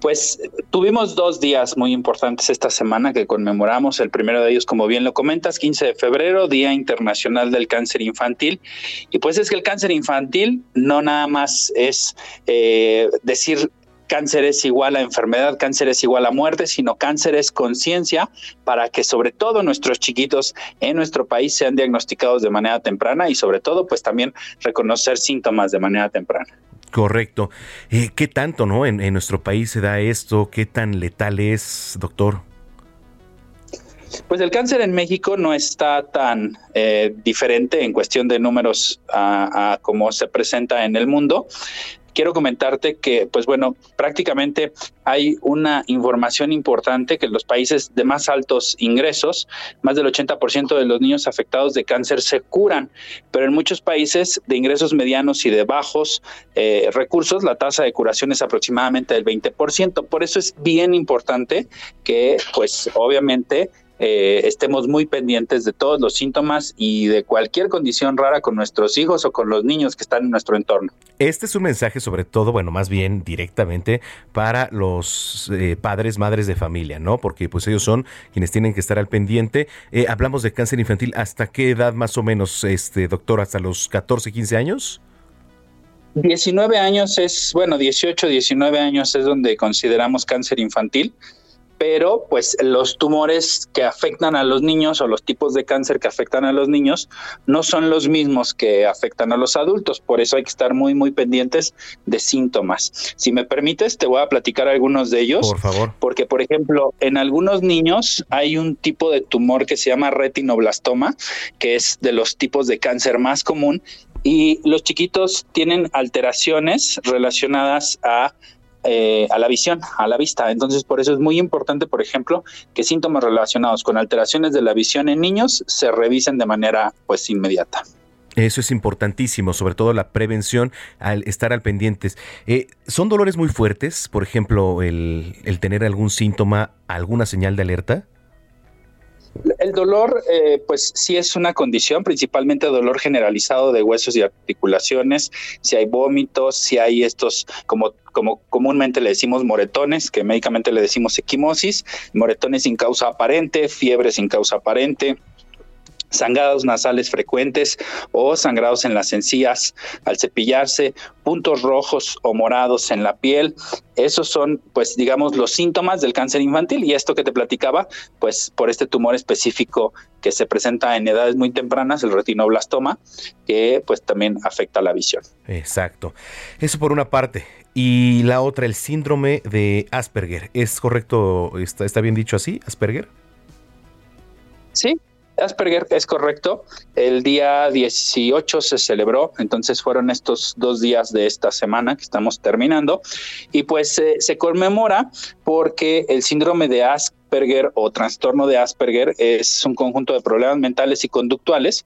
Pues tuvimos dos días muy importantes esta semana que conmemoramos. El primero de ellos, como bien lo comentas, 15 de febrero, Día Internacional del Cáncer Infantil. Y pues es que el cáncer infantil no nada más es eh, decir cáncer es igual a enfermedad, cáncer es igual a muerte, sino cáncer es conciencia para que sobre todo nuestros chiquitos en nuestro país sean diagnosticados de manera temprana y sobre todo pues también reconocer síntomas de manera temprana.
Correcto. Eh, ¿Qué tanto, no? En, nuestro país se da esto. ¿Qué tan letal es, doctor?
Pues el cáncer en México no está tan eh, diferente en cuestión de números a, a cómo se presenta en el mundo quiero comentarte que, pues bueno, prácticamente hay una información importante que en los países de más altos ingresos, más del 80% de los niños afectados de cáncer se curan, pero en muchos países de ingresos medianos y de bajos eh, recursos, la tasa de curación es aproximadamente del 20%. Por eso es bien importante que, pues obviamente, eh, estemos muy pendientes de todos los síntomas y de cualquier condición rara con nuestros hijos o con los niños que están en nuestro entorno.
Este es un mensaje sobre todo, bueno, más bien directamente para los eh, padres, madres de familia, ¿no? Porque pues ellos son quienes tienen que estar al pendiente. Eh, hablamos de cáncer infantil, ¿hasta qué edad más o menos, este doctor? ¿Hasta los 14, 15 años?
19 años es, bueno, 18, 19 años es donde consideramos cáncer infantil pero pues los tumores que afectan a los niños o los tipos de cáncer que afectan a los niños no son los mismos que afectan a los adultos, por eso hay que estar muy muy pendientes de síntomas. Si me permites, te voy a platicar algunos de ellos.
Por favor.
Porque por ejemplo, en algunos niños hay un tipo de tumor que se llama retinoblastoma, que es de los tipos de cáncer más común y los chiquitos tienen alteraciones relacionadas a eh, a la visión, a la vista. Entonces, por eso es muy importante, por ejemplo, que síntomas relacionados con alteraciones de la visión en niños se revisen de manera pues inmediata.
Eso es importantísimo, sobre todo la prevención al estar al pendientes. Eh, ¿Son dolores muy fuertes? Por ejemplo, el, el tener algún síntoma, alguna señal de alerta.
El dolor, eh, pues sí es una condición, principalmente dolor generalizado de huesos y articulaciones, si hay vómitos, si hay estos, como, como comúnmente le decimos moretones, que médicamente le decimos equimosis, moretones sin causa aparente, fiebre sin causa aparente, sangrados nasales frecuentes o sangrados en las encías al cepillarse, puntos rojos o morados en la piel. Esos son, pues, digamos, los síntomas del cáncer infantil y esto que te platicaba, pues, por este tumor específico que se presenta en edades muy tempranas, el retinoblastoma, que pues también afecta la visión.
Exacto. Eso por una parte. Y la otra, el síndrome de Asperger. ¿Es correcto? ¿Está, está bien dicho así, Asperger?
Sí, Asperger es correcto. El día 18 se celebró, entonces fueron estos dos días de esta semana que estamos terminando. Y pues se conmemora porque el síndrome de Asperger o trastorno de Asperger es un conjunto de problemas mentales y conductuales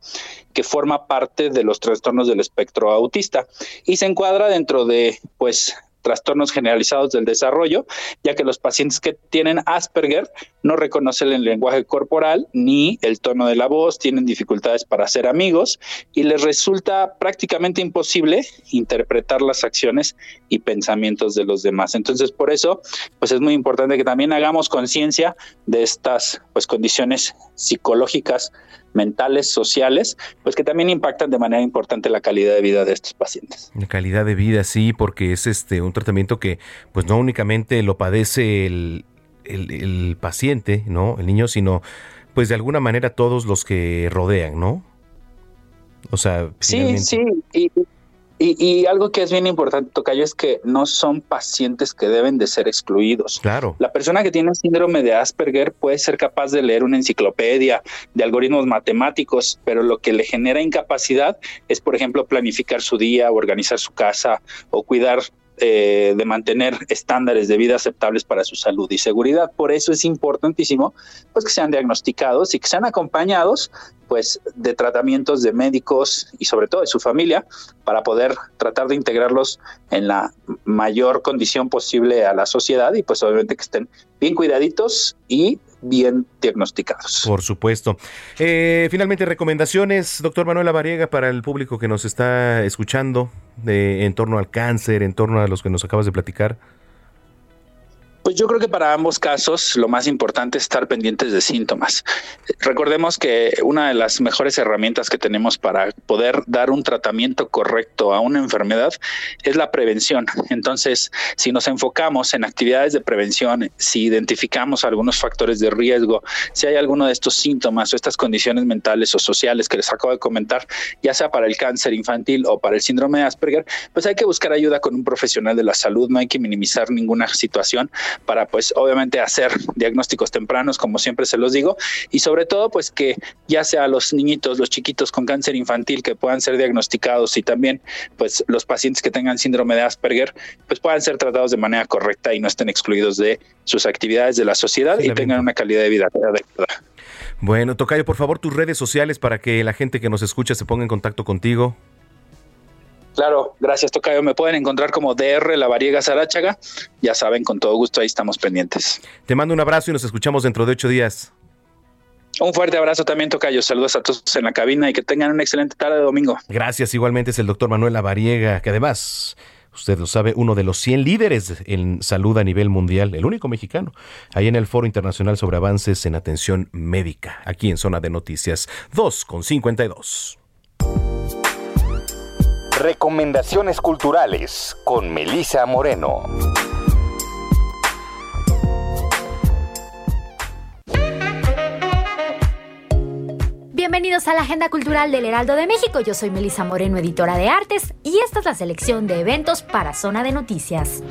que forma parte de los trastornos del espectro autista y se encuadra dentro de pues trastornos generalizados del desarrollo, ya que los pacientes que tienen Asperger no reconocen el lenguaje corporal ni el tono de la voz, tienen dificultades para ser amigos y les resulta prácticamente imposible interpretar las acciones y pensamientos de los demás. Entonces, por eso, pues es muy importante que también hagamos conciencia de estas pues condiciones psicológicas mentales, sociales, pues que también impactan de manera importante la calidad de vida de estos pacientes.
La calidad de vida, sí, porque es este un tratamiento que pues no únicamente lo padece el, el, paciente, ¿no? El niño, sino pues de alguna manera todos los que rodean, ¿no?
O sea, sí, sí, y, y, algo que es bien importante, Tocayo, es que no son pacientes que deben de ser excluidos.
Claro.
La persona que tiene síndrome de Asperger puede ser capaz de leer una enciclopedia de algoritmos matemáticos, pero lo que le genera incapacidad es, por ejemplo, planificar su día, organizar su casa o cuidar eh, de mantener estándares de vida aceptables para su salud y seguridad. Por eso es importantísimo pues, que sean diagnosticados y que sean acompañados pues, de tratamientos de médicos y sobre todo de su familia para poder tratar de integrarlos en la mayor condición posible a la sociedad y pues obviamente que estén bien cuidaditos y bien diagnosticados.
Por supuesto. Eh, finalmente, recomendaciones, doctor Manuel Variega, para el público que nos está escuchando en torno al cáncer, en torno a los que nos acabas de platicar.
Pues yo creo que para ambos casos lo más importante es estar pendientes de síntomas. Recordemos que una de las mejores herramientas que tenemos para poder dar un tratamiento correcto a una enfermedad es la prevención. Entonces, si nos enfocamos en actividades de prevención, si identificamos algunos factores de riesgo, si hay alguno de estos síntomas o estas condiciones mentales o sociales que les acabo de comentar, ya sea para el cáncer infantil o para el síndrome de Asperger, pues hay que buscar ayuda con un profesional de la salud, no hay que minimizar ninguna situación para pues obviamente hacer diagnósticos tempranos, como siempre se los digo, y sobre todo pues que ya sea los niñitos, los chiquitos con cáncer infantil que puedan ser diagnosticados y también pues los pacientes que tengan síndrome de Asperger pues puedan ser tratados de manera correcta y no estén excluidos de sus actividades de la sociedad y tengan una calidad de vida adecuada.
Bueno, Tocayo, por favor, tus redes sociales para que la gente que nos escucha se ponga en contacto contigo.
Claro, gracias Tocayo. Me pueden encontrar como DR La Variega Sarachaga. Ya saben, con todo gusto ahí estamos pendientes.
Te mando un abrazo y nos escuchamos dentro de ocho días.
Un fuerte abrazo también, Tocayo. Saludos a todos en la cabina y que tengan una excelente tarde de domingo.
Gracias. Igualmente es el doctor Manuel Lavariega, que además, usted lo sabe, uno de los 100 líderes en salud a nivel mundial, el único mexicano, ahí en el Foro Internacional sobre Avances en Atención Médica, aquí en Zona de Noticias 2 con 52.
Recomendaciones culturales con Melisa Moreno.
Bienvenidos a la Agenda Cultural del Heraldo de México. Yo soy Melisa Moreno, editora de artes, y esta es la selección de eventos para Zona de Noticias.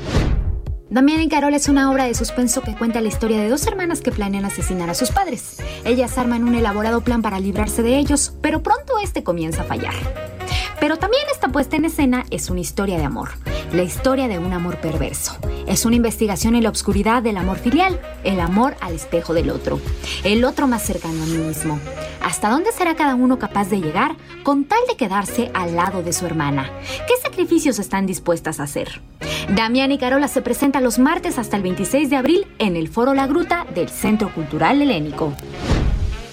Damián y Carol es una obra de suspenso que cuenta la historia de dos hermanas que planean asesinar a sus padres. Ellas arman un elaborado plan para librarse de ellos, pero pronto este comienza a fallar. Pero también esta puesta en escena es una historia de amor, la historia de un amor perverso. Es una investigación en la oscuridad del amor filial, el amor al espejo del otro, el otro más cercano a mí mismo. ¿Hasta dónde será cada uno capaz de llegar con tal de quedarse al lado de su hermana? ¿Qué sacrificios están dispuestas a hacer? Damián y Carola se presentan los martes hasta el 26 de abril en el Foro La Gruta del Centro Cultural Helénico.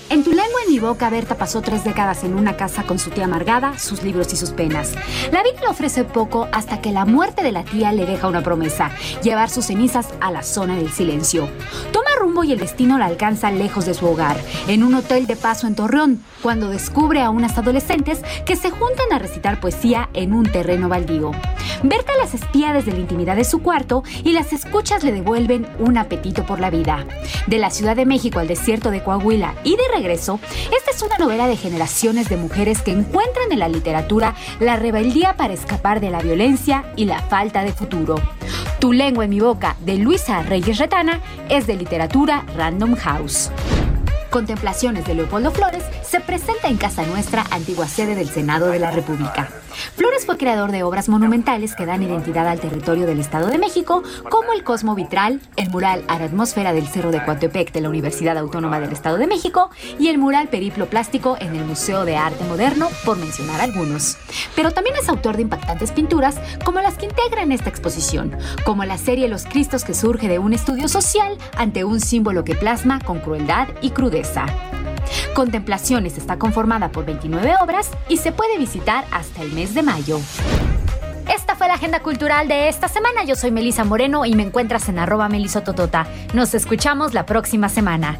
En tu lengua en mi boca, Berta pasó tres décadas en una casa con su tía amargada, sus libros y sus penas. La vida le ofrece poco hasta que la muerte de la tía le deja una promesa, llevar sus cenizas a la zona del silencio. Toma rumbo y el destino la alcanza lejos de su hogar, en un hotel de paso en Torreón, cuando descubre a unas adolescentes que se juntan a recitar poesía en un terreno baldío. Berta las espía desde la intimidad de su cuarto y las escuchas le devuelven un apetito por la vida. De la Ciudad de México al desierto de Coahuila y de regreso, esta es una novela de generaciones de mujeres que encuentran en la literatura la rebeldía para escapar de la violencia y la falta de futuro. Tu lengua en mi boca, de Luisa Reyes Retana, es de literatura Random House. Contemplaciones de Leopoldo Flores se se presenta en Casa Nuestra, antigua sede del Senado de la República. Flores fue creador de obras monumentales que dan identidad al territorio del Estado de México, como el Cosmo Vitral, el mural a la atmósfera del Cerro de Coatepec de la Universidad Autónoma del Estado de México y el mural Periplo Plástico en el Museo de Arte Moderno, por mencionar algunos. Pero también es autor de impactantes pinturas como las que integran esta exposición, como la serie Los Cristos que surge de un estudio social ante un símbolo que plasma con crueldad y crudeza. Contemplaciones está conformada por 29 obras y se puede visitar hasta el mes de mayo. Esta fue la agenda cultural de esta semana. Yo soy Melisa Moreno y me encuentras en arroba melisototota. Nos escuchamos la próxima semana.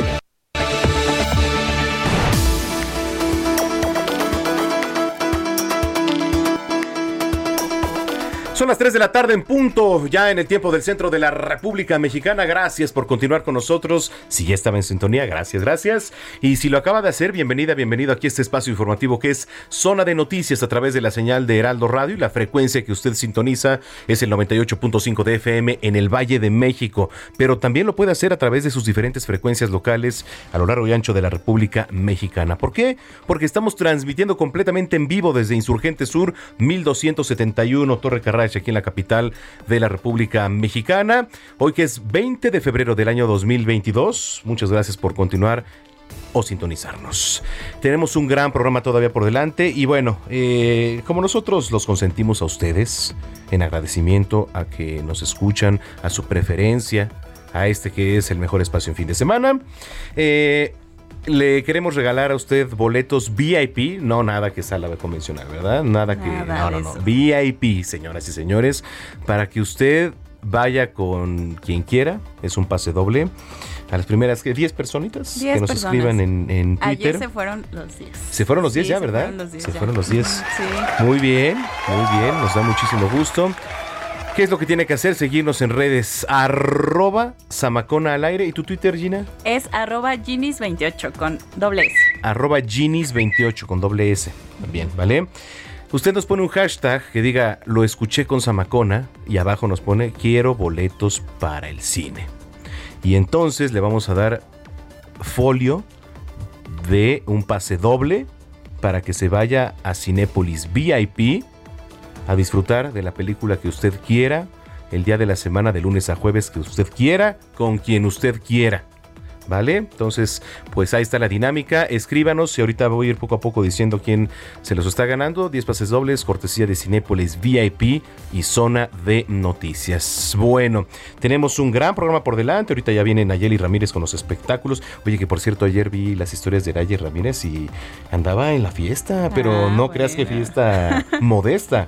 Son las 3 de la tarde en punto, ya en el tiempo del centro de la República Mexicana. Gracias por continuar con nosotros. Si ya estaba en sintonía, gracias, gracias. Y si lo acaba de hacer, bienvenida, bienvenido aquí a este espacio informativo que es Zona de Noticias a través de la señal de Heraldo Radio y la frecuencia que usted sintoniza es el 98.5 de FM en el Valle de México. Pero también lo puede hacer a través de sus diferentes frecuencias locales a lo largo y ancho de la República Mexicana. ¿Por qué? Porque estamos transmitiendo completamente en vivo desde Insurgente Sur 1271 Torre Aquí en la capital de la República Mexicana. Hoy que es 20 de febrero del año 2022. Muchas gracias por continuar o sintonizarnos. Tenemos un gran programa todavía por delante y bueno, eh, como nosotros los consentimos a ustedes en agradecimiento a que nos escuchan, a su preferencia, a este que es el mejor espacio en fin de semana. Eh, le queremos regalar a usted boletos VIP, no nada que sala convencional, ¿verdad? Nada, que. No, no, no. VIP, señoras y señores, para que usted vaya con quien quiera. Es un pase doble. A las primeras 10 personitas que nos escriban en, en, Twitter.
Ayer se fueron los 10.
Se fueron los 10 ya, ¿verdad? Se fueron los 10. Sí. Muy bien, muy bien. Nos da muchísimo gusto. ¿Qué es lo que tiene que hacer? Seguirnos en redes arroba Samacona al aire. ¿Y tu Twitter, Gina?
Es arroba Ginis28 con doble S.
Arroba Ginis28 con doble S. Bien, ¿vale? Usted nos pone un hashtag que diga lo escuché con Samacona y abajo nos pone quiero boletos para el cine. Y entonces le vamos a dar folio de un pase doble para que se vaya a Cinépolis VIP a disfrutar de la película que usted quiera, el día de la semana de lunes a jueves que usted quiera, con quien usted quiera. ¿Vale? Entonces, pues ahí está la dinámica. Escríbanos y ahorita voy a ir poco a poco diciendo quién se los está ganando. 10 pases dobles, cortesía de Cinépolis VIP y zona de noticias. Bueno, tenemos un gran programa por delante. Ahorita ya viene Nayeli Ramírez con los espectáculos. Oye, que por cierto, ayer vi las historias de Nayeli Ramírez y andaba en la fiesta, pero
Ah,
no creas que fiesta [LAUGHS] modesta.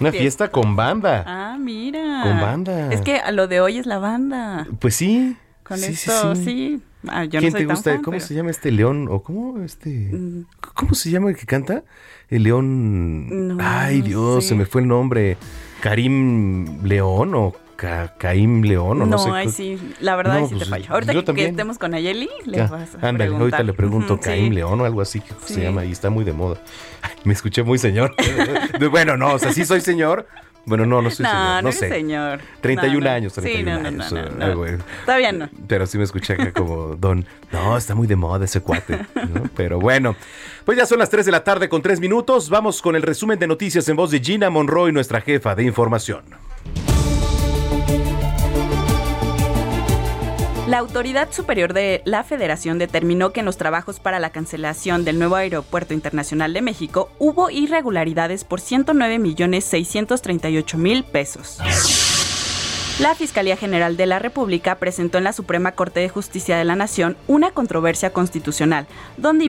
Una fiesta con banda.
Ah, mira.
Con banda.
Es que a lo de hoy es la banda.
Pues sí.
Con
sí, sí,
esto,
sí.
sí. Ah, yo
¿Quién
no soy
te
tan
gusta?
fan,
¿Cómo
pero-
se llama este león? ¿O cómo este?
Mm.
¿Cómo se llama el que canta? El león.
No,
Ay, Dios, se me fue el nombre. Karim León o Ca- Caim León o no,
No,
sé.
ay,
qué-
sí, la verdad
No,
sí te
pues,
fallo. Ahorita que estemos con Ayeli, le vas a
Ándale, ahorita le pregunto Caim [LAUGHS]
sí.
León o algo así que se llama y está muy de moda. [LAUGHS] Ay, me escuché muy señor. [LAUGHS] bueno, no, o sea, sí soy señor. Bueno, no, no soy
No,
señor.
no
No, sé.
señor.
31
No, no.
años,
Sí,
31
no, no,
años.
no,
eh.
Todavía no.
Pero sí me escuché acá como don. No, está muy de moda ese cuate. Pero bueno, pues ya son las 3 de la tarde con 3 minutos. Vamos con el resumen de noticias en voz de Gina Monroy, nuestra jefa de información.
La Autoridad Superior de la Federación determinó que en los trabajos para la cancelación del nuevo Aeropuerto Internacional de México hubo irregularidades por 109 millones 638 mil pesos. La Fiscalía General de la República presentó en la Suprema Corte de Justicia de la Nación una controversia constitucional, donde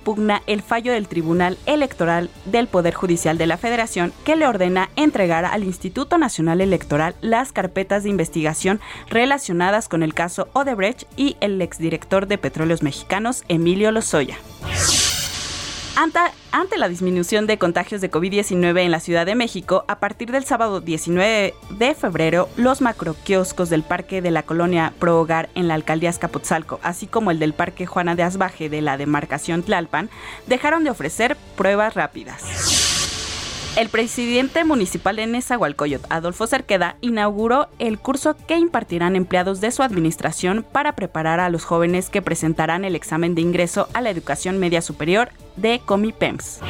Pugna el fallo del Tribunal Electoral del Poder Judicial de la Federación que le ordena entregar al Instituto Nacional Electoral las carpetas de investigación relacionadas con el caso Odebrecht y el exdirector de Petróleos Mexicanos, Emilio Lozoya. Ante, la disminución de contagios de COVID-19 en la Ciudad de México, a partir del sábado 19 de febrero, los macroquioscos del Parque de la Colonia Pro Hogar en la alcaldía Escapotzalco, así como el del Parque Juana de Asbaje de la demarcación Tlalpan, dejaron de ofrecer pruebas rápidas. El presidente municipal de Nezahualcóyotl, Adolfo Cerqueda, inauguró el curso que impartirán empleados de su administración para preparar a los jóvenes que presentarán el examen de ingreso a la educación media superior de Comipems.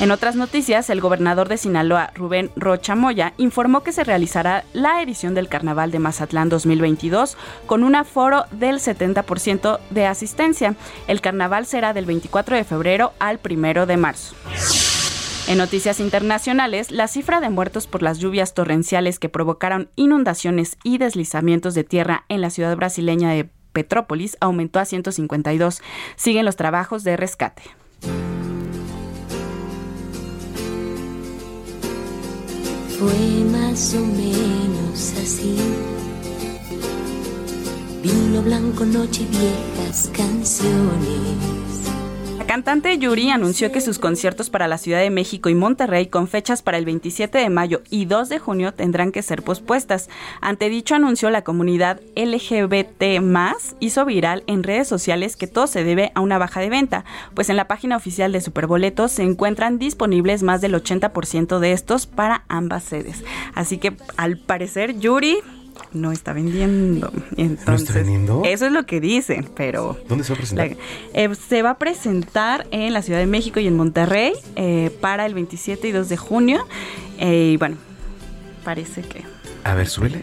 En otras noticias, el gobernador de Sinaloa, Rubén Rocha Moya, informó que se realizará la edición del Carnaval de Mazatlán 2022 con un aforo del 70% de asistencia. El carnaval será del 24 de febrero al 1 de marzo. En noticias internacionales, la cifra de muertos por las lluvias torrenciales que provocaron inundaciones y deslizamientos de tierra en la ciudad brasileña de Petrópolis aumentó a 152. Siguen los trabajos de rescate.
Fue más o menos así. Vino blanco, noche, viejas canciones
cantante Yuri anunció que sus conciertos para la Ciudad de México y Monterrey con fechas para el 27 de mayo y 2 de junio tendrán que ser pospuestas. Ante dicho anuncio, la comunidad LGBT hizo viral en redes sociales que todo se debe a una baja de venta, pues en la página oficial de Superboletos se encuentran disponibles más del 80% de estos para ambas sedes. Así que al parecer Yuri no está vendiendo. Entonces, vendiendo? Eso es lo que dicen, pero...
¿Dónde se va a presentar?
Eh, se va a presentar en la Ciudad de México y en Monterrey eh, para el 27 y 2 de junio. Eh, y bueno, parece que...
A ver, suele.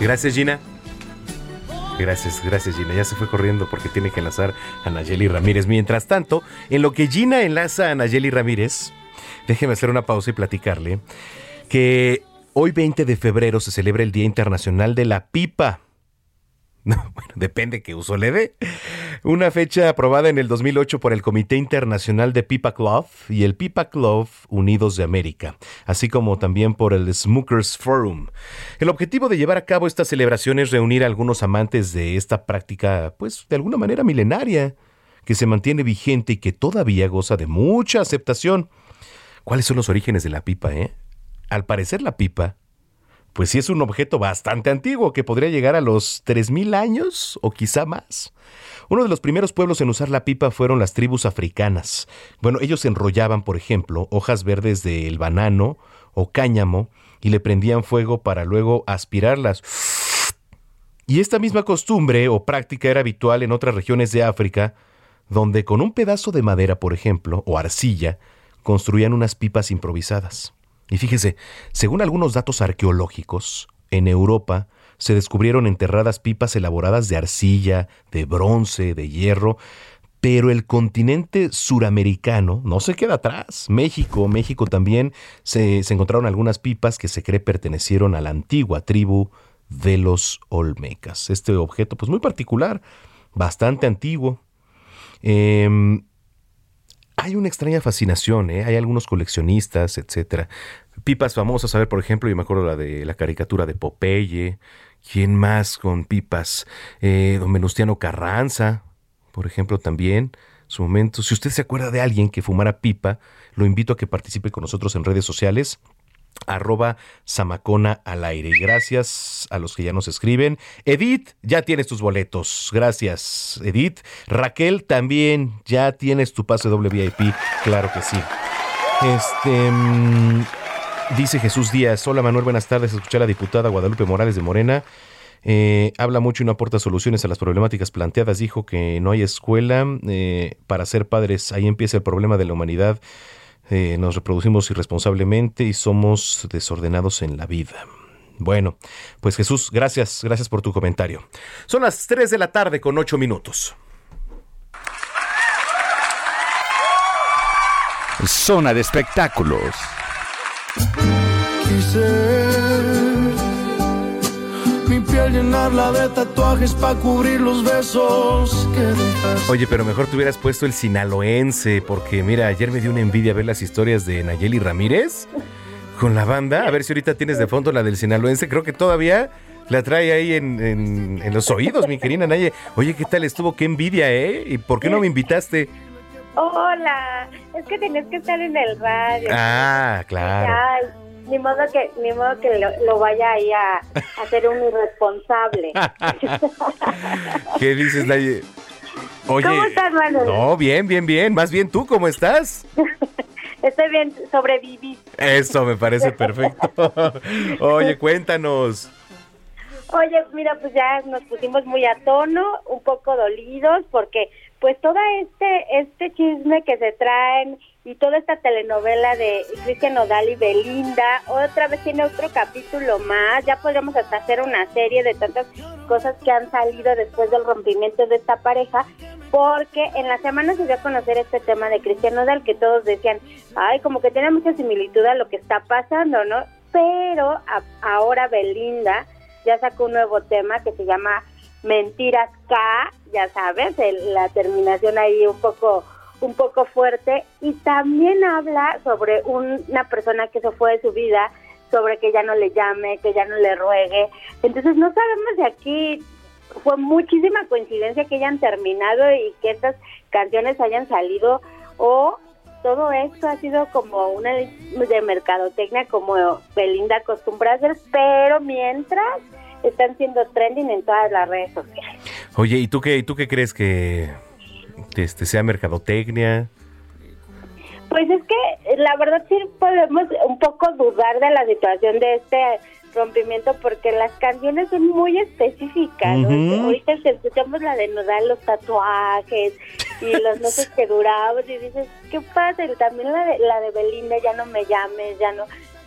Gracias, Gina. Gracias, gracias Gina. Ya se fue corriendo porque tiene que enlazar a Nayeli Ramírez. Mientras tanto, en lo que Gina enlaza a Nayeli Ramírez, déjeme hacer una pausa y platicarle que hoy 20 de febrero se celebra el Día Internacional de la Pipa. [LAUGHS] No, bueno, depende qué uso le dé. Una fecha aprobada en el 2008 por el Comité Internacional de Pipa Club y el Pipa Club Unidos de América, así como también por el Smokers Forum. El objetivo de llevar a cabo esta celebración es reunir a algunos amantes de esta práctica, pues de alguna manera milenaria, que se mantiene vigente y que todavía goza de mucha aceptación. ¿Cuáles son los orígenes de la pipa, eh? Al parecer la pipa pues sí es un objeto bastante antiguo que podría llegar a los 3.000 años o quizá más. Uno de los primeros pueblos en usar la pipa fueron las tribus africanas. Bueno, ellos enrollaban, por ejemplo, hojas verdes del banano o cáñamo y le prendían fuego para luego aspirarlas. Y esta misma costumbre o práctica era habitual en otras regiones de África, donde con un pedazo de madera, por ejemplo, o arcilla, construían unas pipas improvisadas. Y fíjese, según algunos datos arqueológicos, en Europa se descubrieron enterradas pipas elaboradas de arcilla, de bronce, de hierro, pero el continente suramericano no se queda atrás. México, México también se, se, encontraron algunas pipas que se cree pertenecieron a la antigua tribu de los Olmecas. Este objeto, pues muy particular, bastante antiguo. Eh, hay una extraña fascinación, ¿eh? hay algunos coleccionistas, etcétera. Pipas famosas, a ver, por ejemplo, yo me acuerdo la de la caricatura de Popeye. ¿Quién más con pipas? Eh, don Venustiano Carranza, por ejemplo, también. Su momento. Si usted se acuerda de alguien que fumara pipa, lo invito a que participe con nosotros en redes sociales arroba Samacona al aire. Gracias a los que ya nos escriben. Edith, ya tienes tus boletos. Gracias, Edith. Raquel, también ya tienes tu pase doble VIP. Claro que sí. Este. Mm, dice Jesús Díaz. Hola Manuel, buenas tardes. Escuché a la diputada Guadalupe Morales de Morena Eh, habla mucho y no aporta soluciones a las problemáticas planteadas. Dijo que no hay escuela eh, para ser padres. Ahí empieza el problema de la humanidad. Eh, nos reproducimos irresponsablemente y somos desordenados en la vida. Bueno, pues Jesús, gracias, gracias por tu comentario. Son las 3 de la tarde con 8 minutos.
Zona de espectáculos.
Piel llenarla de tatuajes para cubrir los besos que dejas.
Oye, pero mejor te hubieras puesto el sinaloense, porque mira, ayer me dio una envidia ver las historias de Nayeli Ramírez con la banda. A ver si ahorita tienes de fondo la del sinaloense. Creo que todavía la trae ahí en, en, los oídos, mi querida Nayeli. Oye, ¿qué tal estuvo? Qué envidia, ¿eh? ¿Y por qué no me invitaste?
Hola, es que tenías que estar en el radio.
Ah, claro.
Ay, ni modo que, ni modo que lo, vaya ahí a, hacer un irresponsable. [LAUGHS]
¿Qué dices, Nayeli?
Oye, ¿Cómo estás, Manuel?
No, bien, bien, bien. Más bien tú, ¿cómo estás? [LAUGHS]
Estoy bien, sobreviví.
Eso me parece perfecto. [LAUGHS] Oye, cuéntanos.
Oye, mira, pues ya nos pusimos muy a tono, un poco dolidos, porque pues todo este este chisme que se traen y toda esta telenovela de Cristian Nodal y Belinda, otra vez tiene otro capítulo más, ya podríamos hasta hacer una serie de tantas cosas que han salido después del rompimiento de esta pareja, porque en la semana se dio a conocer este tema de Cristian Nodal, que todos decían, ay, como que tiene mucha similitud a lo que está pasando, ¿no? Pero ahora Belinda ya sacó un nuevo tema que se llama Mentiras K, ya sabes, la terminación ahí un poco un poco fuerte y también habla sobre una persona que se fue de su vida, sobre que ya no le llame, que ya no le ruegue. Entonces no sabemos de aquí fue muchísima coincidencia que hayan terminado y que estas canciones hayan salido o todo esto ha sido como una de mercadotecnia como Belinda acostumbra hacer, pero mientras están siendo trending en todas las redes sociales.
Oye, ¿y tú qué, y tú qué crees que este, sea mercadotecnia?
Pues es que la verdad sí podemos un poco dudar de la situación de este rompimiento porque las canciones son muy específicas. Ahorita si escuchamos la de Nodal, los tatuajes y los [LAUGHS] meses que duramos y dices, ¿qué pasa? Y también la de, la de Belinda, ya no me llames, ya no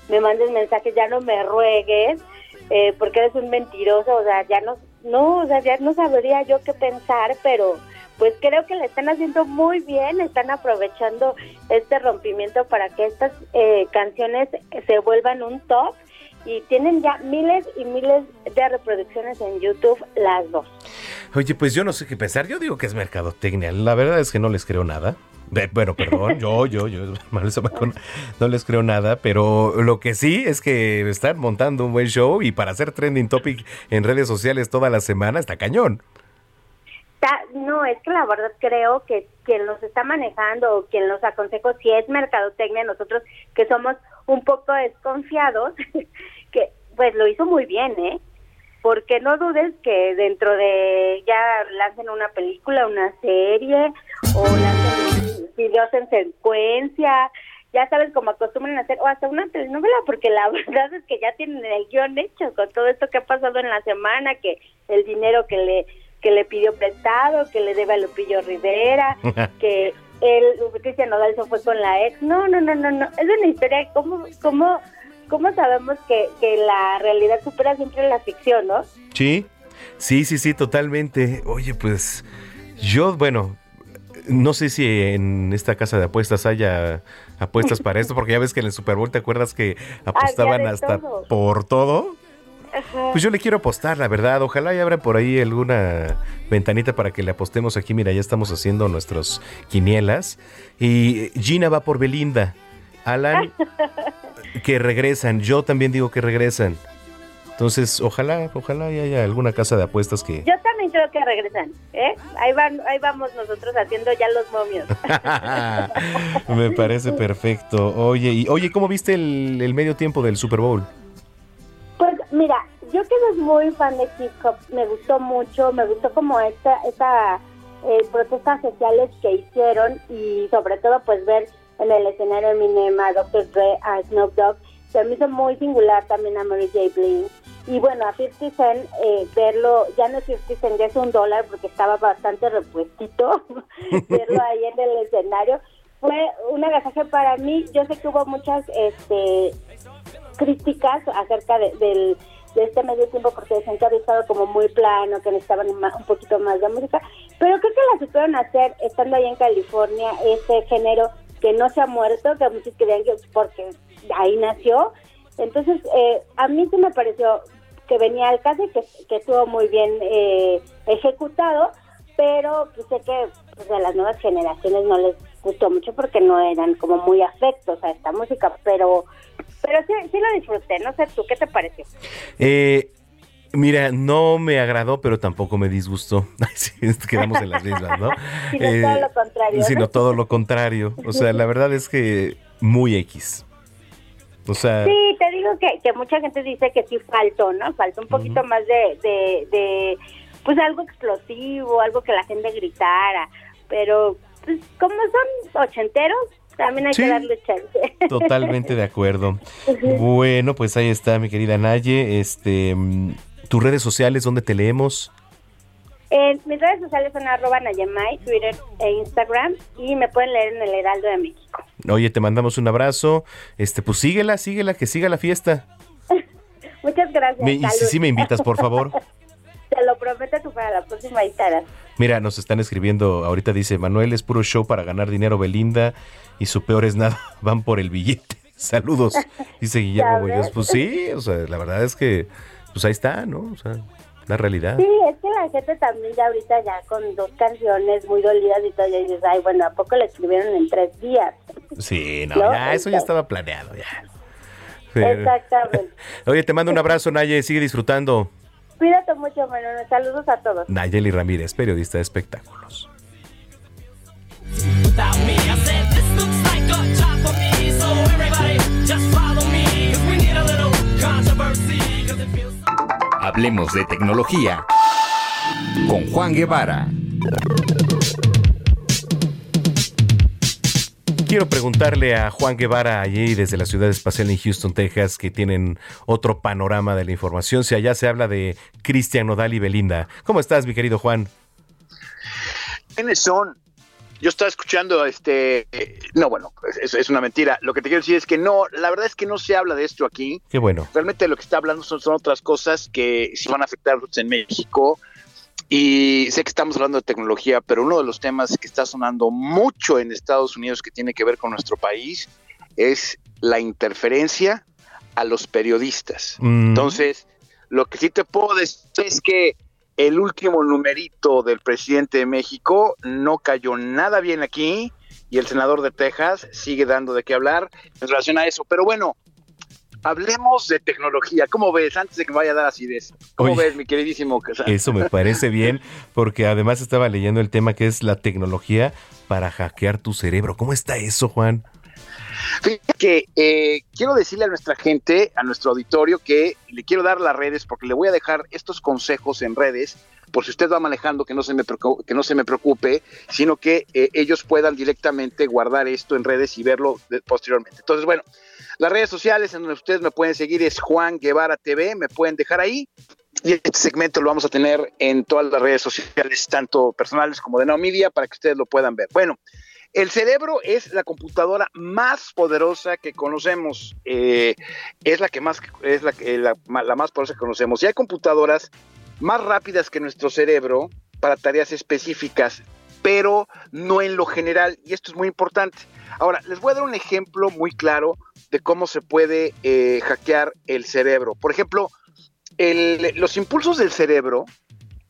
me mandes mensajes, ya no me ruegues, eh, porque eres un mentiroso, o sea, ya no, no, o sea, ya no sabría yo qué pensar, pero pues creo que le están haciendo muy bien, están aprovechando este rompimiento para que estas eh, canciones se vuelvan un top y tienen ya miles y miles de reproducciones en YouTube las dos.
Oye, pues yo no sé qué pensar, yo digo que es mercadotecnia, la verdad es que no les creo nada. Bueno, perdón, yo, yo, yo, [LAUGHS] no les creo nada, pero lo que sí es que están montando un buen show y para hacer trending topic en redes sociales toda la semana está cañón
no, es que la verdad creo que quien los está manejando o quien los aconsejo, si es mercadotecnia, nosotros que somos un poco desconfiados, [LAUGHS] que pues lo hizo muy bien, ¿eh? Porque no dudes que dentro de ya lancen una película, una serie o lancen videos en secuencia, ya sabes cómo acostumbran hacer, o hasta una telenovela, porque la [LAUGHS] verdad es que ya tienen el guion hecho con todo esto que ha pasado en la semana, que el dinero que le que le pidió prestado, que le debe a Lupillo Rivera, [LAUGHS] que él, Cristian Nodal se fue con la ex. No, no, no, no, no. Es una historia, ¿cómo, cómo, cómo sabemos que, que la realidad supera siempre la ficción, no?
Sí, sí, sí, sí, totalmente. Oye, pues yo, bueno, no sé si en esta casa de apuestas haya apuestas para esto, porque ya ves que en el Super Bowl te acuerdas que [LAUGHS] apostaban hasta por todo. Pues yo le quiero apostar, la verdad. Ojalá y abra por ahí alguna ventanita para que le apostemos aquí. Mira, ya estamos haciendo nuestros quinielas. Y Gina va por Belinda. Alan, [LAUGHS] que regresan. Yo también digo que regresan. Entonces, ojalá, ojalá haya alguna casa de apuestas que...
Yo también creo que regresan, ¿eh? Ahí, van, ahí vamos nosotros haciendo ya los momios. [LAUGHS]
Me parece perfecto. Oye, y, oye, ¿cómo viste el, el medio tiempo del Super Bowl?
Mira, yo que soy muy fan de hip hop, me gustó mucho, me gustó como esta, esta eh, protestas sociales que hicieron y sobre todo pues ver en el escenario Eminem a Dr. Dre, a Snoop Dogg, se me hizo muy singular también a Mary J. Blige Y bueno, a 50 Cent, eh, verlo, ya no es 50 Cent, ya es un dólar porque estaba bastante repuestito, [LAUGHS] verlo ahí en el escenario, fue un agasaje para mí. Yo sé que hubo muchas este, críticas acerca de, del de este medio tiempo porque decían que había estado como muy plano, que necesitaban un, poquito más de música, pero creo que la supieron hacer estando ahí en California, este género que no se ha muerto, que muchos creían que porque ahí nació. Entonces, eh, a mí sí me pareció que venía al caso y que, que estuvo muy bien eh, ejecutado, pero pues, sé que pues, a las nuevas generaciones no les gustó mucho porque no eran como muy afectos a esta música, pero pero sí, sí lo disfruté, no sé tú, ¿qué te pareció?
Eh, mira, no me agradó, pero tampoco me disgustó. [LAUGHS] Quedamos en las mismas, ¿no? [LAUGHS]
Sino
Eh,
todo lo contrario.
Sino todo lo contrario. O sea, la verdad es que muy X. O sea,
Sí, te digo que, que mucha gente dice que sí faltó, ¿no? Faltó un poquito más de, de, de, pues algo explosivo, algo que la gente gritara, pero pues como son ochenteros, también hay
Sí.
que darle chance. [LAUGHS]
totalmente de acuerdo. Bueno, pues ahí está, mi querida Naye. Este, mm, tus redes sociales, ¿dónde te leemos?
En mis redes sociales son arroba Nayamay, Twitter e Instagram, y me pueden leer en el Heraldo de México.
Oye, te mandamos un abrazo. Este, pues síguela, síguela, que siga la fiesta. [LAUGHS]
Muchas gracias.
Me- y si sí me invitas, por favor. [LAUGHS]
Te lo prometo para la próxima estarás.
Mira, nos están escribiendo, ahorita dice, Manuel es puro show para ganar dinero Belinda y su peor es nada, [LAUGHS] van por el billete. [LAUGHS] Saludos, dice [LAUGHS] Guillermo. Muñoz. Pues sí, o sea, la verdad es que, pues ahí está, ¿no? O sea, la realidad.
Sí, es que la gente también ya ahorita ya con dos canciones muy dolidas y todo, ya dices, ay, bueno, ¿a poco le escribieron en tres días?
Sí, no,
No,
ya, eso ya estaba planeado, ya. Pero-
Exactamente.
Oye, te mando un abrazo, Naye, sigue disfrutando.
Cuídate mucho, Manuel. Saludos a todos.
Nayeli Ramírez, periodista de espectáculos.
without me. I said, this looks
Quiero preguntarle a Juan Guevara allí desde la ciudad espacial en Houston, Texas, que tienen otro panorama de la información. Si allá se habla de Cristian Nodal y Belinda. ¿Cómo estás, mi querido Juan?
¿Quiénes son? Yo estaba escuchando, este, eh, no, bueno, es, es una mentira. Lo que te quiero decir es que no, la verdad es que no se habla de esto aquí.
Qué bueno.
Realmente lo que está hablando son, son otras cosas que sí van a afectar en México. Y sé que estamos hablando de tecnología, pero uno de los temas que está sonando mucho en Estados Unidos que tiene que ver con nuestro país es la interferencia a los periodistas.
Mm.
Entonces, lo que sí te puedo decir es que el último numerito del presidente de México no cayó nada bien aquí y el senador de Texas sigue dando de qué hablar en relación a eso. Pero bueno, hablemos de tecnología. ¿Cómo ves? Antes de que me vaya a dar acidez. ¿Cómo
Oye.
ves, mi queridísimo?
Eso me parece bien, porque además estaba leyendo el tema que es la tecnología para hackear tu cerebro. ¿Cómo está eso, Juan?
Fíjate que eh, quiero decirle a nuestra gente, a nuestro auditorio, que le quiero dar las redes porque le voy a dejar estos consejos en redes por si usted va manejando, que no se me, preocu- que no se me preocupe, sino que eh, ellos puedan directamente guardar esto en redes y verlo de- posteriormente. Entonces, bueno, las redes sociales en donde ustedes me pueden seguir es Juan Guevara TV, me pueden dejar ahí. Y este segmento lo vamos a tener en todas las redes sociales, tanto personales como de Now Media, para que ustedes lo puedan ver. Bueno, el cerebro es la computadora más poderosa que conocemos. eh, es la que más es la, que- la, más poderosa que conocemos. Y hay computadoras más rápidas que nuestro cerebro para tareas específicas, pero no en lo general. Y esto es muy importante. Ahora, les voy a dar un ejemplo muy claro de cómo se puede eh, hackear el cerebro. Por ejemplo, los impulsos del cerebro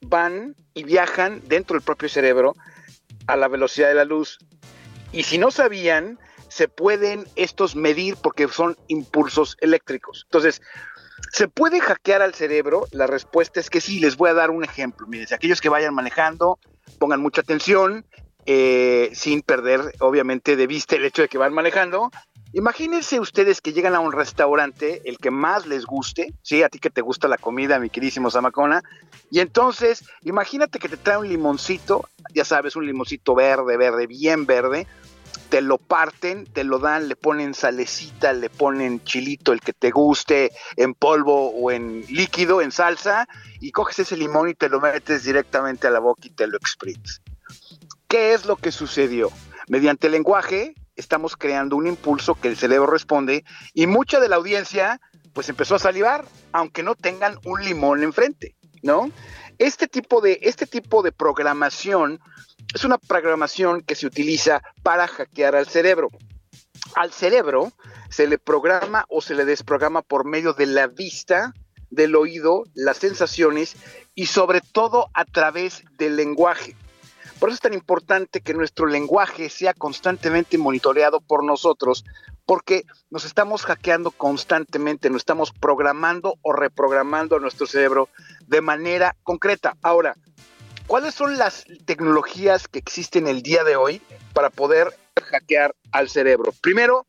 van y viajan dentro del propio cerebro a la velocidad de la luz. Y si no sabían, se pueden estos medir porque son impulsos eléctricos. Entonces, ¿se puede hackear al cerebro? La respuesta es que sí. Les voy a dar un ejemplo. Miren, aquellos que vayan manejando, pongan mucha atención, eh, sin perder, obviamente, de vista el hecho de que van manejando. Imagínense ustedes que llegan a un restaurante, el que más les guste, sí, a ti que te gusta la comida, mi queridísimo Zamacona, y entonces imagínate que te trae un limoncito, ya sabes, un limoncito verde, verde, bien verde, te lo parten, te lo dan, le ponen salecita, le ponen chilito, el que te guste, en polvo o en líquido, en salsa, y coges ese limón y te lo metes directamente a la boca y te lo exprimes. ¿Qué es lo que sucedió? Mediante el lenguaje estamos creando un impulso que el cerebro responde y mucha de la audiencia pues empezó a salivar, aunque no tengan un limón enfrente, ¿no? Este tipo de, este tipo de programación es una programación que se utiliza para hackear al cerebro. Al cerebro se le programa o se le desprograma por medio de la vista, del oído, las sensaciones y sobre todo a través del lenguaje. Por eso es tan importante que nuestro lenguaje sea constantemente monitoreado por nosotros, porque nos estamos hackeando constantemente, nos estamos programando o reprogramando a nuestro cerebro de manera concreta. Ahora, ¿cuáles son las tecnologías que existen el día de hoy para poder hackear al cerebro? Primero,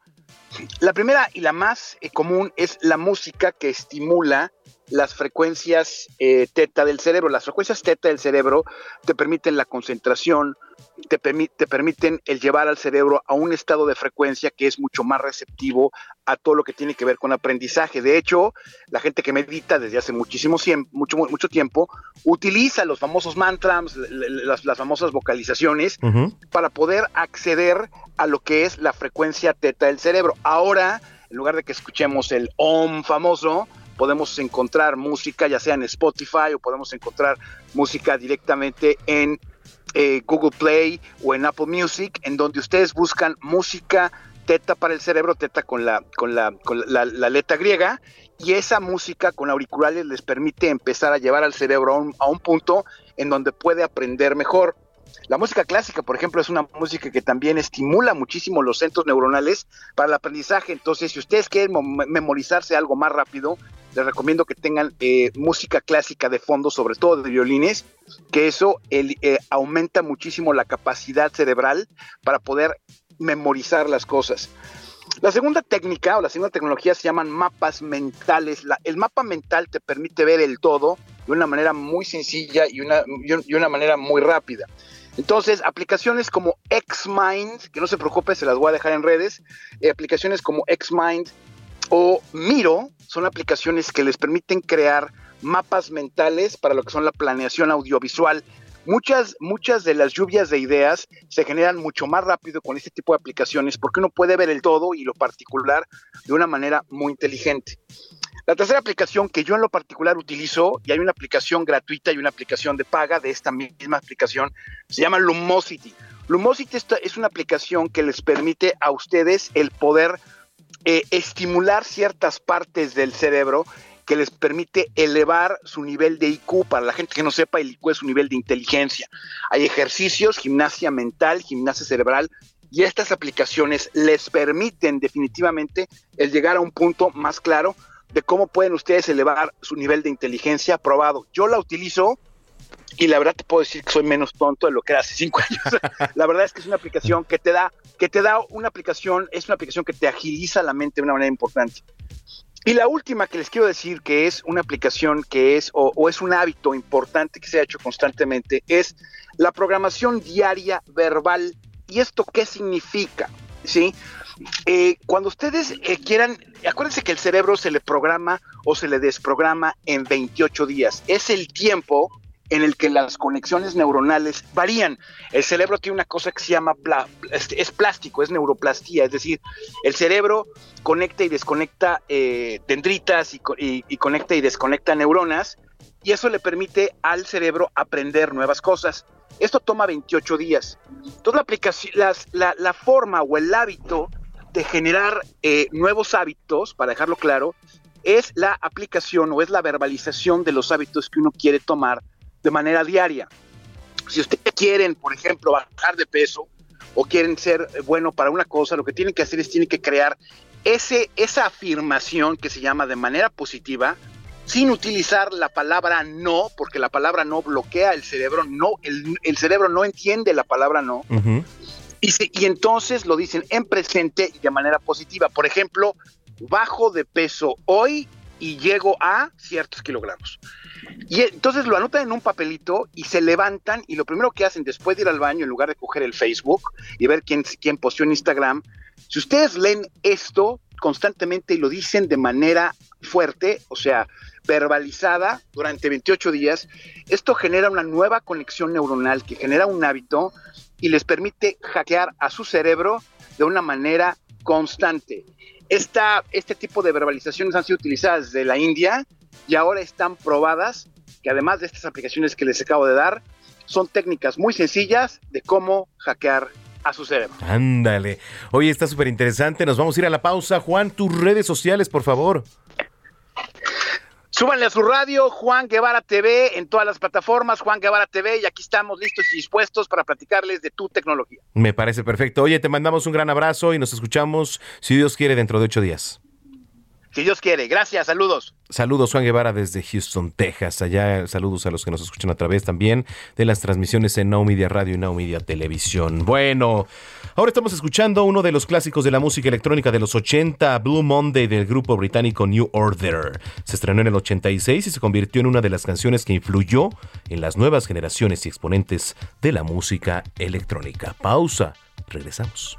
la primera y la más eh, común es la música que estimula las frecuencias eh, teta del cerebro. Las frecuencias teta del cerebro te permiten la concentración, te, permi- te permiten el llevar al cerebro a un estado de frecuencia que es mucho más receptivo a todo lo que tiene que ver con aprendizaje. De hecho, la gente que medita desde hace muchísimo mucho, mucho tiempo utiliza los famosos mantras, las, las famosas vocalizaciones para poder acceder a lo que es la frecuencia teta del cerebro. Ahora, en lugar de que escuchemos el OM famoso, podemos encontrar música ya sea en Spotify o podemos encontrar música directamente en eh, Google Play o en Apple Music, en donde ustedes buscan música teta para el cerebro, teta con la, con la, con la, la letra griega, y esa música con auriculares les permite empezar a llevar al cerebro a un, a un punto en donde puede aprender mejor. La música clásica, por ejemplo, es una música que también estimula muchísimo los centros neuronales para el aprendizaje. Entonces, si ustedes quieren mo- memorizarse algo más rápido, les recomiendo que tengan eh, música clásica de fondo, sobre todo de violines, que eso el- eh, aumenta muchísimo la capacidad cerebral para poder memorizar las cosas. La segunda técnica o la segunda tecnología se llaman mapas mentales. La- el mapa mental te permite ver el todo de una manera muy sencilla y una, y un- y una manera muy rápida. Entonces, aplicaciones como Xmind, que no se preocupe, se las voy a dejar en redes, eh, aplicaciones como Xmind o Miro son aplicaciones que les permiten crear mapas mentales para lo que son la planeación audiovisual. Muchas, muchas de las lluvias de ideas se generan mucho más rápido con este tipo de aplicaciones porque uno puede ver el todo y lo particular de una manera muy inteligente. La tercera aplicación que yo en lo particular utilizo, y hay una aplicación gratuita y una aplicación de paga de esta misma aplicación, se llama Lumosity. Lumosity es una aplicación que les permite a ustedes el poder eh, estimular ciertas partes del cerebro que les permite elevar su nivel de IQ. Para la gente que no sepa, el IQ es su nivel de inteligencia. Hay ejercicios, gimnasia mental, gimnasia cerebral, y estas aplicaciones les permiten definitivamente el llegar a un punto más claro de cómo pueden ustedes elevar su nivel de inteligencia probado. Yo la utilizo y la verdad te puedo decir que soy menos tonto de lo que era hace cinco años. [LAUGHS] la verdad es que es una aplicación que te da, que te da una aplicación, es una aplicación que te agiliza la mente de una manera importante. Y la última que les quiero decir que es una aplicación que es o, o es un hábito importante que se ha hecho constantemente es la programación diaria verbal. ¿Y esto qué significa? ¿Sí? Eh, cuando ustedes eh, quieran, acuérdense que el cerebro se le programa o se le desprograma en 28 días. Es el tiempo en el que las conexiones neuronales varían. El cerebro tiene una cosa que se llama, es, plástico, es neuroplastía, es decir, el cerebro conecta y desconecta eh, dendritas y, co- y- y conecta y desconecta neuronas y eso le permite al cerebro aprender nuevas cosas. Esto toma 28 días. Entonces la, aplicación, la forma o el hábito de generar eh, nuevos hábitos, para dejarlo claro, es la aplicación o es la verbalización de los hábitos que uno quiere tomar de manera diaria. Si ustedes quieren, por ejemplo, bajar de peso o quieren ser eh, bueno para una cosa, lo que tienen que hacer es tienen que crear ese, esa afirmación que se llama de manera positiva, sin utilizar la palabra no, porque la palabra no bloquea el cerebro, no, el, el cerebro no entiende la palabra no, y, se- y entonces lo dicen en presente y de manera positiva. Por ejemplo, bajo de peso hoy y llego a ciertos kilogramos. Y entonces lo anotan en un papelito y se levantan y lo primero que hacen después de ir al baño, en lugar de coger el Facebook y ver quién, quién posteó en Instagram, si ustedes leen esto constantemente y lo dicen de manera fuerte, o sea, verbalizada durante 28 días, esto genera una nueva conexión neuronal que genera un hábito y les permite hackear a su cerebro de una manera constante. Esta, este tipo de verbalizaciones han sido utilizadas desde la India y ahora están probadas que además de estas aplicaciones que les acabo de dar, son técnicas muy sencillas de cómo hackear a su cerebro.
Ándale. Oye, está súper interesante. Nos vamos a ir a la pausa. Juan, tus redes sociales, por favor.
Súbanle a su radio, Juan Guevara TV, en todas las plataformas, Juan Guevara TV, y aquí estamos listos y dispuestos para platicarles de tu tecnología.
Me parece perfecto. Oye, te mandamos un gran abrazo y nos escuchamos, si Dios quiere, dentro de ocho días.
Si Dios quiere. Gracias, saludos.
Saludos, Juan Guevara, desde Houston, Texas. Allá, saludos a los que nos escuchan a través también de las transmisiones en Now Media Radio y Now Media Televisión. Bueno, ahora estamos escuchando uno de los clásicos de la música electrónica de los 80, Blue Monday del grupo británico New Order. Se estrenó en el 86 y se convirtió en una de las canciones que influyó en las nuevas generaciones y exponentes de la música electrónica. Pausa, regresamos.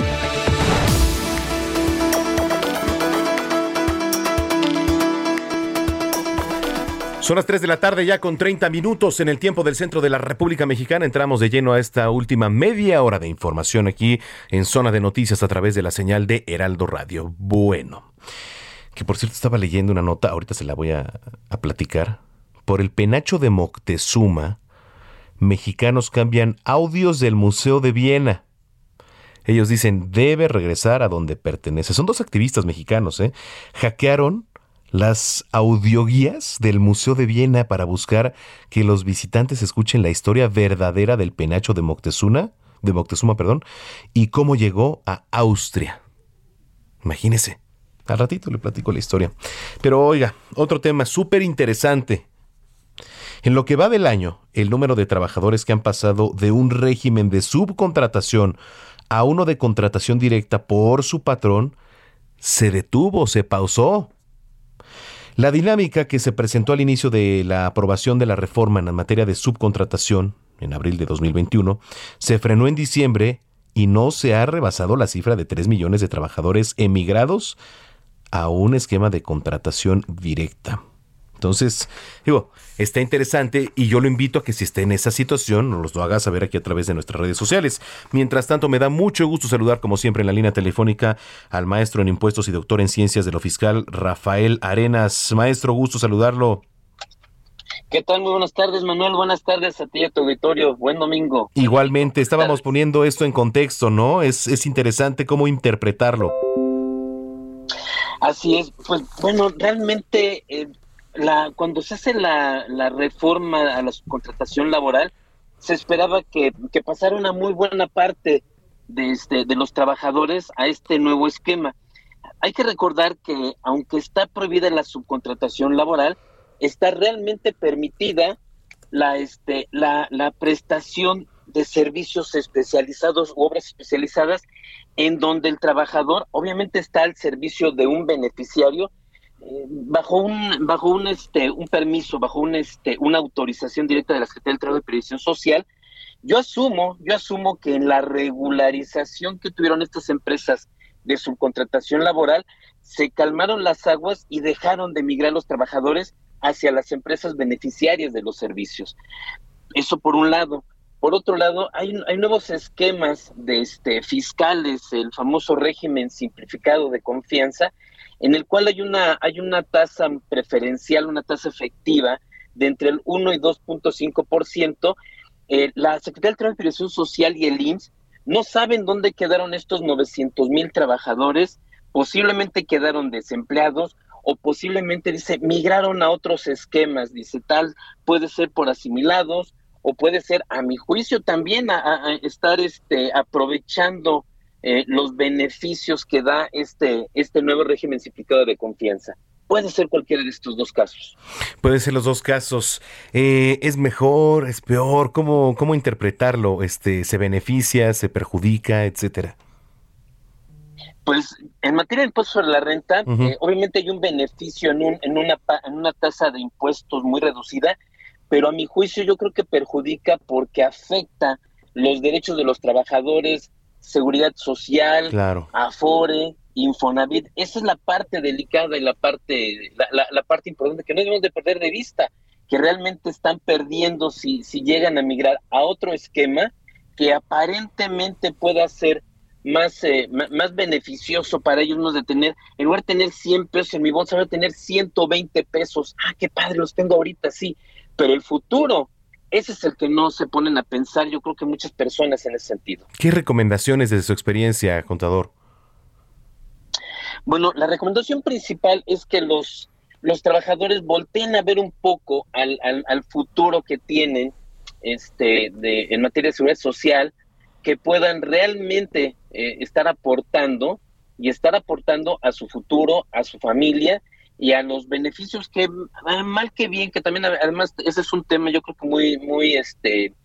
Son las 3 de la tarde ya con 30 minutos en el tiempo del centro de la República Mexicana. Entramos de lleno a esta última media hora de información aquí en Zona de Noticias a través de la señal de Heraldo Radio. Bueno, que por cierto estaba leyendo una nota, ahorita se la voy a, a platicar. Por el penacho de Moctezuma, mexicanos cambian audios del Museo de Viena. Ellos dicen, debe regresar a donde pertenece. Son dos activistas mexicanos, ¿eh? Hackearon las audioguías del Museo de Viena para buscar que los visitantes escuchen la historia verdadera del penacho de Moctezuma, de Moctezuma, perdón, y cómo llegó a Austria. Imagínese. Al ratito le platico la historia. Pero oiga, otro tema súper interesante. En lo que va del año, el número de trabajadores que han pasado de un régimen de subcontratación a uno de contratación directa por su patrón se detuvo, se pausó. La dinámica que se presentó al inicio de la aprobación de la reforma en materia de subcontratación, en abril de 2021, se frenó en diciembre y no se ha rebasado la cifra de 3 millones de trabajadores emigrados a un esquema de contratación directa. Entonces, digo, está interesante y yo lo invito a que si esté en esa situación, nos lo haga saber aquí a través de nuestras redes sociales. Mientras tanto, me da mucho gusto saludar, como siempre, en la línea telefónica al maestro en impuestos y doctor en ciencias de lo fiscal, Rafael Arenas. Maestro, gusto saludarlo.
¿Qué tal? Muy buenas tardes, Manuel. Buenas tardes a ti y a tu auditorio. Buen domingo.
Igualmente, estábamos poniendo esto en contexto, ¿no? Es, es interesante cómo interpretarlo.
Así es. Pues bueno, realmente eh, la, cuando se hace la, reforma a la subcontratación laboral, se esperaba que, pasara una muy buena parte de, este, de los trabajadores a este nuevo esquema. Hay que recordar que aunque está prohibida la subcontratación laboral, está realmente permitida la, este, la prestación de servicios especializados u obras especializadas en donde el trabajador obviamente está al servicio de un beneficiario bajo un bajo un este un permiso bajo un este una autorización directa de la Secretaría del Trabajo y Previsión Social yo asumo yo asumo que en la regularización que tuvieron estas empresas de subcontratación laboral se calmaron las aguas y dejaron de migrar los trabajadores hacia las empresas beneficiarias de los servicios. Eso por un lado. Por otro lado hay, hay nuevos esquemas de este fiscales el famoso régimen simplificado de confianza en el cual hay una, hay una tasa preferencial, una tasa efectiva de entre el 1 y 2.5%. Eh, la Secretaría del Trabajo y Social y el IMSS no saben dónde quedaron estos 900 mil trabajadores, posiblemente quedaron desempleados o posiblemente, dice, migraron a otros esquemas, dice, tal, puede ser por asimilados o puede ser, a mi juicio, también estar este, aprovechando eh, los beneficios que da este, este nuevo régimen simplificado de confianza. Puede ser cualquiera de estos dos casos.
Pueden ser los dos casos. Eh, ¿Es mejor? ¿Es peor? ¿Cómo, ¿Cómo interpretarlo? Este, ¿Se beneficia? ¿Se perjudica? Etcétera.
Pues en materia de impuestos sobre la renta, eh, obviamente hay un beneficio en, un, en, una, en una tasa de impuestos muy reducida, pero a mi juicio yo creo que perjudica porque afecta los derechos de los trabajadores, seguridad social,
Claro.
Afore, Infonavit. Esa es la parte delicada y la parte, la, la- la parte importante que no debemos de perder de vista, que realmente están perdiendo si, si llegan a migrar a otro esquema que aparentemente pueda ser más, eh, más beneficioso para ellos no de tener, en lugar de tener 100 pesos en mi bolsa, voy a tener 120 pesos. Ah, qué padre, los tengo ahorita, sí. Pero el futuro, ese es el que no se ponen a pensar, yo creo que muchas personas en ese sentido.
¿Qué recomendaciones desde su experiencia, contador?
Bueno, la recomendación principal es que los, los trabajadores volteen a ver un poco al, al, al futuro que tienen este, de, en materia de seguridad social, que puedan realmente eh, estar aportando y estar aportando a su futuro, a su familia y a los beneficios que ah, mal que bien, que también además ese es un tema yo creo que muy, muy, este,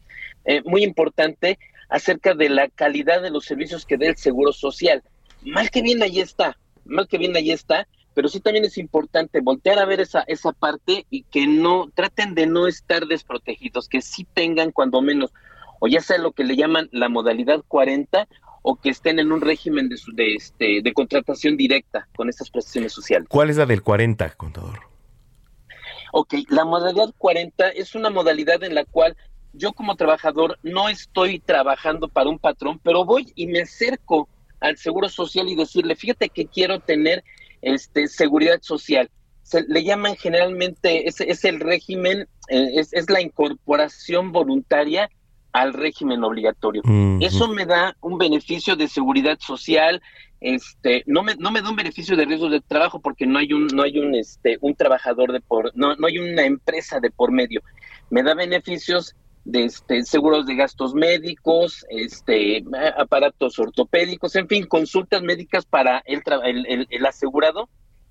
eh, muy importante acerca de la calidad de los servicios que dé el Seguro Social. Mal que bien ahí está, mal que bien ahí está, pero sí también es importante voltear a ver esa, esa parte y que no, traten de no estar desprotegidos, que sí tengan cuando menos, o ya sea lo que le llaman la modalidad 40, o que estén en un régimen de, de, este, de contratación directa con estas prestaciones sociales.
¿Cuál es la del 40, contador?
Ok, la modalidad 40 es una modalidad en la cual yo como trabajador no estoy trabajando para un patrón, pero voy y me acerco al Seguro Social y decirle, fíjate que quiero tener este seguridad social. Se le llaman generalmente, es, es el régimen, eh, es, es la incorporación voluntaria al régimen obligatorio. Eso me da un beneficio de seguridad social, este, no me, no me da un beneficio de riesgos de trabajo porque no hay un, no hay un, este, un trabajador de por, no, no hay una empresa de por medio. Me da beneficios de este, seguros de gastos médicos, este, aparatos ortopédicos, en fin, consultas médicas para el, el, el- el asegurado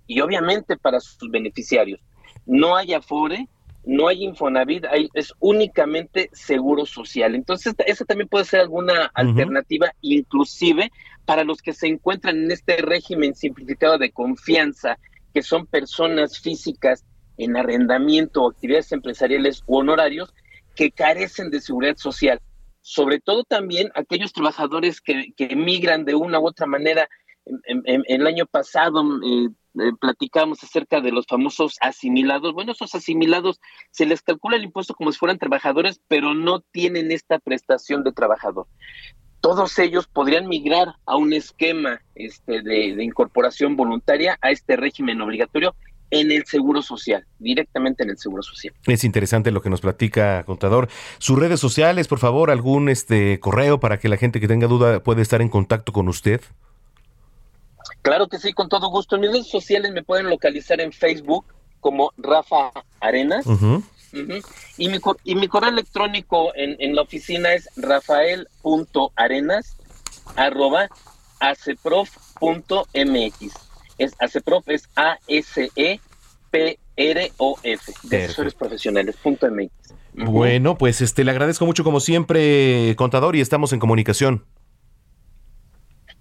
y obviamente para sus beneficiarios. No hay Afore, no hay Infonavit, hay, es únicamente seguro social. Entonces, esa también puede ser alguna alternativa, inclusive para los que se encuentran en este régimen simplificado de confianza, que son personas físicas en arrendamiento o actividades empresariales u honorarios que carecen de seguridad social. Sobre todo también aquellos trabajadores que, que emigran de una u otra manera. En, en- en- el año pasado eh, eh, platicamos acerca de los famosos asimilados. Bueno, esos asimilados se les calcula el impuesto como si fueran trabajadores, pero no tienen esta prestación de trabajador. Todos ellos podrían migrar a un esquema este, de, de incorporación voluntaria a este régimen obligatorio en el Seguro Social, directamente en el Seguro Social.
Es interesante lo que nos platica, contador. Sus redes sociales, por favor, algún este correo para que la gente que tenga duda pueda estar en contacto con usted.
Claro que sí, con todo gusto. En mis redes sociales me pueden localizar en Facebook como Rafa Arenas. Y, mi, y mi correo electrónico en, en la oficina es rafael.arenas arroba aceprof.mx. Es aceprof es A-S-E-P-R-O-F, de asesores profesionales, punto MX.
Bueno, pues este le agradezco mucho como siempre, contador, y estamos en comunicación.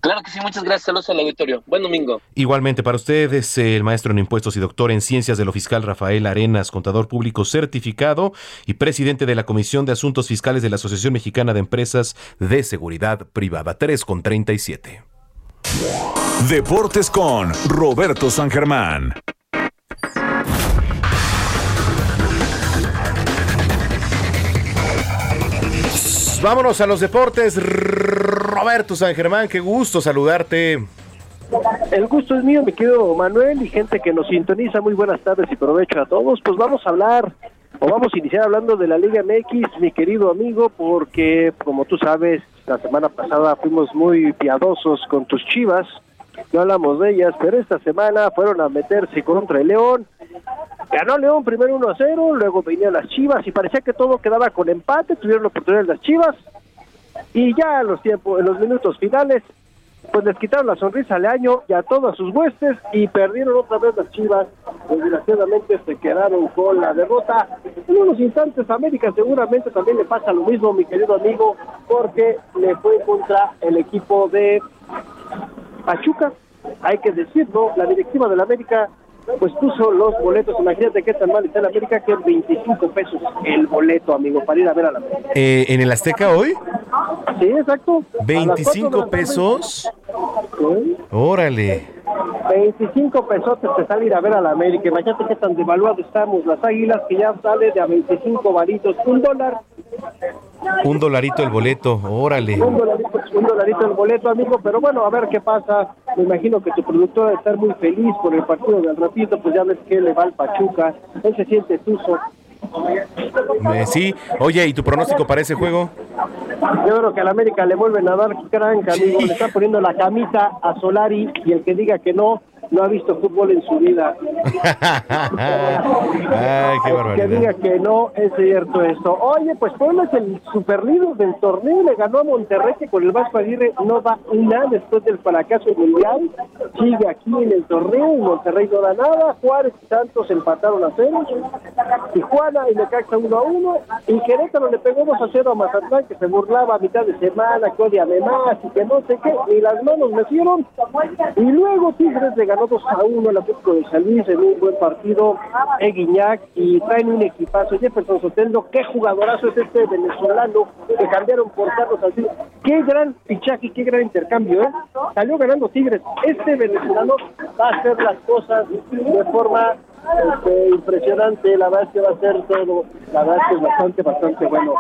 Claro que sí, muchas gracias. Saludos al auditorio. Buen domingo.
Igualmente para usted es el maestro en impuestos y doctor en ciencias de lo fiscal Rafael Arenas, contador público certificado y presidente de la Comisión de Asuntos Fiscales de la Asociación Mexicana de Empresas de Seguridad Privada 3 con 37.
Deportes con Roberto San Germán.
Vámonos a los deportes. Roberto San Germán, qué gusto saludarte.
El gusto es mío, mi querido Manuel y gente que nos sintoniza. Muy buenas tardes y provecho a todos. Pues vamos a hablar o vamos a iniciar hablando de la Liga MX, mi querido amigo, porque como tú sabes, la semana pasada fuimos muy piadosos con tus chivas, no hablamos de ellas, pero esta semana fueron a meterse contra el León. Ganó León primero 1 a 0, luego venían las chivas y parecía que todo quedaba con empate, tuvieron la oportunidad las chivas y ya en los tiempos, en los minutos finales, pues les quitaron la sonrisa al año y a todas sus huestes y perdieron otra vez las chivas. Desgraciadamente se quedaron con la derrota. En unos instantes América seguramente también le pasa lo mismo, mi querido amigo, porque le fue contra el equipo de Pachuca. Hay que decirlo, la directiva de la América pues puso los boletos, imagínate qué tan mal está la América, que es 25 pesos el boleto, amigo, para ir a ver a la América.
Eh, ¿En el Azteca hoy?
Sí, exacto. A las cuatro de la
¿25
tarde.
pesos? Órale.
25 pesos te sale ir a ver a la América. Imagínate qué tan devaluados estamos. Las águilas que ya sale de a 25 varitos. Un dólar,
Un dolarito el boleto, órale.
un dolarito, un dolarito el boleto, amigo. Pero bueno, a ver qué pasa. Me imagino que tu productor debe estar muy feliz por el partido del ratito. Pues ya ves que le va al Pachuca. Él se siente tuzo.
Eh, sí, oye, ¿y tu pronóstico para ese juego?
Yo creo que a la América le vuelven a dar cranca, amigo. Le están poniendo la camisa a Solari y el que diga que no, no ha visto fútbol en su vida.
Ay, qué
que
barbaridad.
diga que no es cierto esto. Oye, pues Puebla es el superlíder del torneo, le ganó a Monterrey que con el Vasco Aguirre no da una después del fracaso mundial. Sigue aquí en el torneo y Monterrey no da nada. Juárez y Santos empataron a cero. Tijuana y Necaxa uno a uno. Y Querétaro le pegó 2 a 0 a Mazatlán que se burlaba a mitad de semana, que odiame más y que no sé qué. Y las manos metieron. Y luego Tigres le ganó 2 a 1 al Atlético de San Luis en un buen partido. Eguiñac y traen un equipazo. Jefferson Sotelo, qué jugadorazo es este venezolano que cambiaron por Carlos Salcido. Qué gran fichaje, qué gran intercambio, ¿eh? Salió ganando Tigres. Este venezolano va a hacer las cosas de forma este, impresionante. La verdad es que va a ser todo. La verdad es bastante, bastante bueno.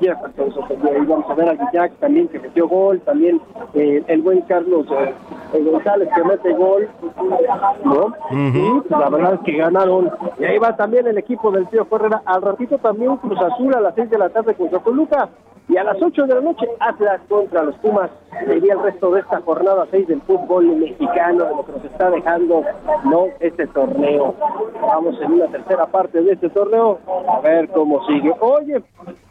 Jefferson Sotelo. Y vamos a ver a Guillac también que metió gol. También eh, el buen Carlos eh, eh, González que mete gol. ¿No? Y pues, la verdad es que ganaron. Y ahí va también el equipo del tío Correra. Al ratito también Cruz Azul a las 6 de la tarde contra Coluca. Y a las 8 de la noche Atlas contra los Pumas. Sería el resto de esta jornada 6 del fútbol mexicano, de lo que nos está dejando no este torneo. Vamos en una tercera parte de este torneo. A ver cómo sigue. Oye,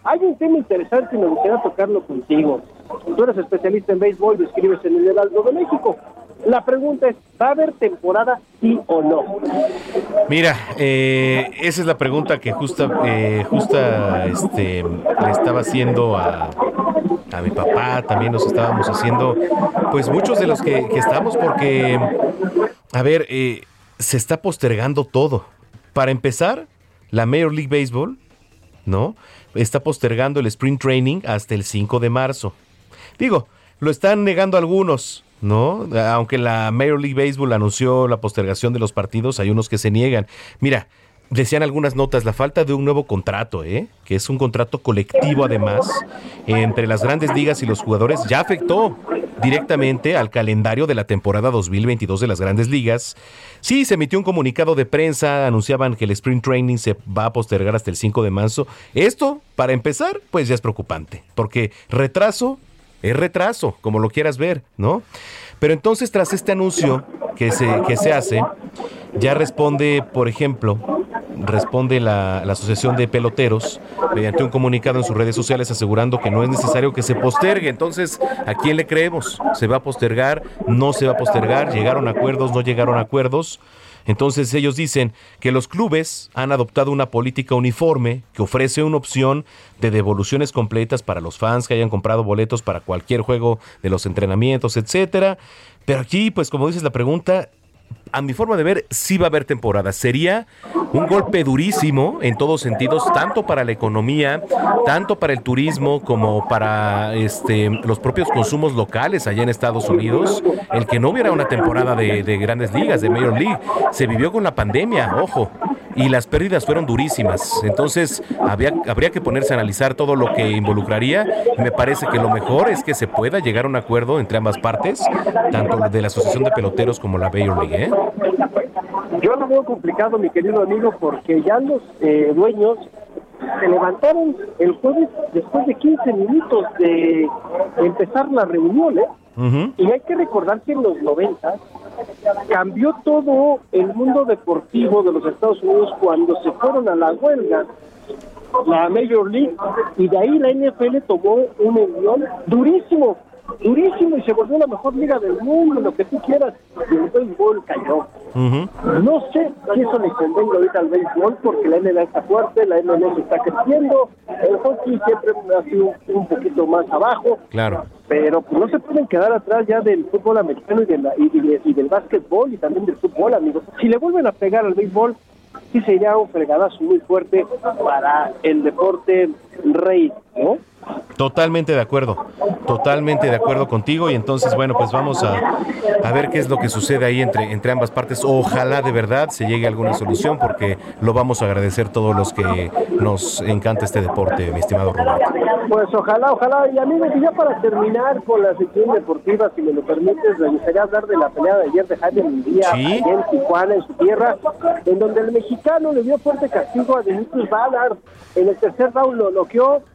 hay un tema interesante y me gustaría tocarlo contigo. Tú eres especialista en béisbol y escribes en el Heraldo de México. La pregunta es, ¿va a haber temporada sí o no?
Mira, eh, esa es la pregunta que justa, eh, justa este, le estaba haciendo a, a mi papá, también nos estábamos haciendo, pues muchos de los que, estamos, porque, a ver, eh, se está postergando todo. Para empezar, la Major League Baseball, ¿no? Está postergando el Spring Training hasta el 5 de marzo. Digo, lo están negando algunos, ¿no? Aunque la Major League Baseball anunció la postergación de los partidos, hay unos que se niegan. Mira, decían algunas notas, la falta de un nuevo contrato, ¿eh? que es un contrato colectivo además, entre las grandes ligas y los jugadores, ya afectó directamente al calendario de la temporada 2022 de las grandes ligas. Sí, se emitió un comunicado de prensa, anunciaban que el Spring Training se va a postergar hasta el 5 de marzo. Esto, para empezar, pues ya es preocupante, porque retraso es retraso, como lo quieras ver, ¿no? Pero entonces tras este anuncio que se, que se hace, ya responde, por ejemplo, responde la, la Asociación de Peloteros mediante un comunicado en sus redes sociales asegurando que no es necesario que se postergue. Entonces, ¿a quién le creemos? ¿Se va a postergar? ¿No se va a postergar? ¿Llegaron a acuerdos? ¿No llegaron a acuerdos? Entonces ellos dicen que los clubes han adoptado una política uniforme que ofrece una opción de devoluciones completas para los fans que hayan comprado boletos para cualquier juego de los entrenamientos, etcétera. Pero aquí, pues como dices la pregunta, a mi forma de ver, sí va a haber temporada. Sería un golpe durísimo en todos sentidos, tanto para la economía, tanto para el turismo como para este, los propios consumos locales allá en Estados Unidos. El que no hubiera una temporada de, de grandes ligas, de Major League, se vivió con la pandemia, ojo. Y las pérdidas fueron durísimas. Entonces, había, habría que ponerse a analizar todo lo que involucraría. Me parece que lo mejor es que se pueda llegar a un acuerdo entre ambas partes, tanto de la Asociación de Peloteros como la Major League. ¿eh?
Yo lo veo complicado, mi querido amigo, porque ya los eh, dueños se levantaron el jueves después de 15 minutos de empezar la reunión, ¿eh? Y hay que recordar que en los 90 cambió todo el mundo deportivo de los Estados Unidos cuando se fueron a la huelga la Major League y de ahí la NFL tomó un envión durísimo, durísimo y se volvió la mejor liga del mundo, lo que tú quieras, y el béisbol cayó. No sé si eso le convenga ahorita al béisbol porque la NBA está fuerte, la MLS está creciendo, el hockey siempre ha sido un poquito más abajo,
Claro.
pero pues, no se pueden quedar atrás ya del fútbol americano y, de la- y, y- y del básquetbol y también del fútbol, amigos. Si le vuelven a pegar al béisbol, sí sería un fregadazo muy fuerte para el deporte rey, ¿no?
Totalmente de acuerdo, totalmente de acuerdo contigo y entonces bueno pues vamos a, a ver qué es lo que sucede ahí entre, entre ambas partes. Ojalá de verdad se llegue a alguna solución porque lo vamos a agradecer todos los que nos encanta este deporte, mi estimado Roberto.
Pues ojalá, ojalá. Y amigos, y ya para terminar con la sección deportiva, si me lo permites, me gustaría hablar de la pelea de ayer de Jaime Munguía
Sí.
en Tijuana, en su tierra, en donde el mexicano le dio fuerte castigo a Demetrius Ballard. En el tercer round lo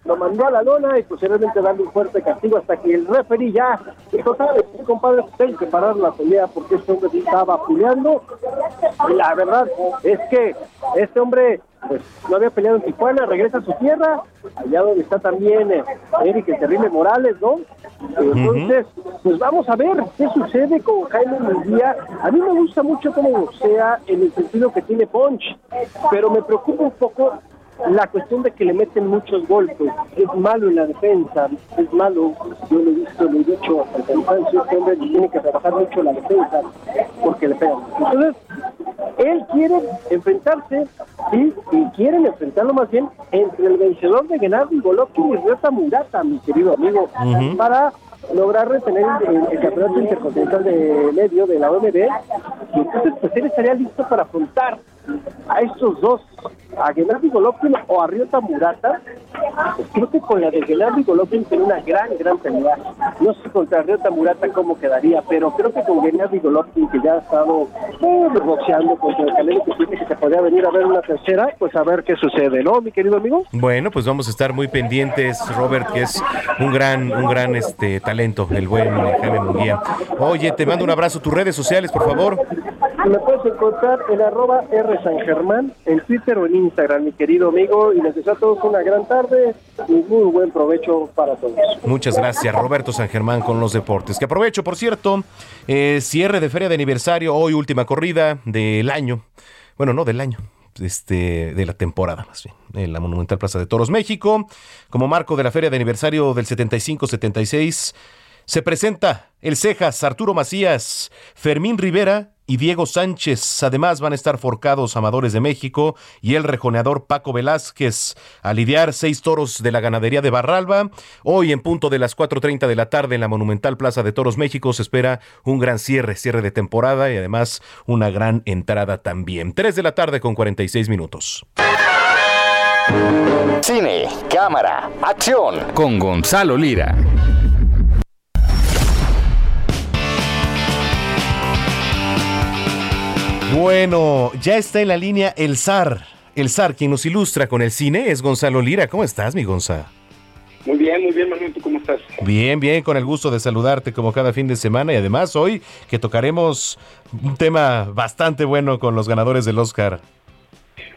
lo mandó a la lona y posteriormente darle un fuerte castigo hasta que el referee ya dijo, ¿sabes qué, compadre? Tengo que parar la pelea porque este hombre estaba puleando. Y la verdad es que este hombre pues no había peleado en Tijuana, regresa a su tierra, allá donde está también eh, Eric el Terrible Morales, ¿no? Entonces, pues vamos a ver qué sucede con Jaime Munguía. A mí me gusta mucho cómo boxea en el sentido que tiene punch, pero me preocupa un poco la cuestión de que le meten muchos golpes. Es malo en la defensa, es malo. Yo lo he visto, lo he dicho hasta el cansancio, este hombre tiene que trabajar mucho la defensa porque le pegan. Entonces, él quiere enfrentarse, sí, y quieren enfrentarlo más bien entre el vencedor de Gennady Golovkin y Ryota Murata, mi querido amigo, para lograr retener el, el campeonato intercontinental de medio de la OMB. Y entonces, pues él estaría listo para afrontar a estos dos, a Gennady Golovkin o a Ryota Murata. Pues creo que con la de Gennady Golovkin tiene una gran, gran pelea. No sé contra Ryota Murata cómo quedaría, pero creo que con Gennady Golovkin, que ya ha estado eh, boxeando contra el Canelo, que dice que se podría venir a ver una tercera, pues a ver qué sucede, ¿no, mi querido amigo?
Bueno, pues vamos a estar muy pendientes, Robert, que es un gran, un gran este talento, el buen Jaime Munguía. Oye, te mando un abrazo, tus redes sociales, por favor.
Me puedes encontrar en arroba R San Germán, en Twitter o en Instagram, mi querido amigo, y les deseo a todos una gran tarde y muy buen provecho para todos.
Muchas gracias, Roberto San Germán con los deportes. Que aprovecho, por cierto, eh, cierre de feria de aniversario, hoy última corrida del año. Bueno, no del año, este, de la temporada más bien, en la Monumental Plaza de Toros México. Como marco de la feria de aniversario del 75-76, se presenta el Cejas, Arturo Macías, Fermín Rivera y Diego Sánchez. Además van a estar forcados Amadores de México y el rejoneador Paco Velázquez a lidiar seis toros de la ganadería de Barralba. Hoy en punto de las 4.30 de la tarde en la Monumental Plaza de Toros México se espera un gran cierre, cierre de temporada y además una gran entrada también. 3 de la tarde con 46 minutos.
Cine, cámara, acción. Con Gonzalo Lira.
Bueno, ya está en la línea el zar. El zar, quien nos ilustra con el cine, es Gonzalo Lira. ¿Cómo estás, mi Gonza?
Muy bien, muy bien, Manuel, ¿tú cómo estás?
Bien, bien, con el gusto de saludarte como cada fin de semana y además hoy que tocaremos un tema bastante bueno con los ganadores del Oscar.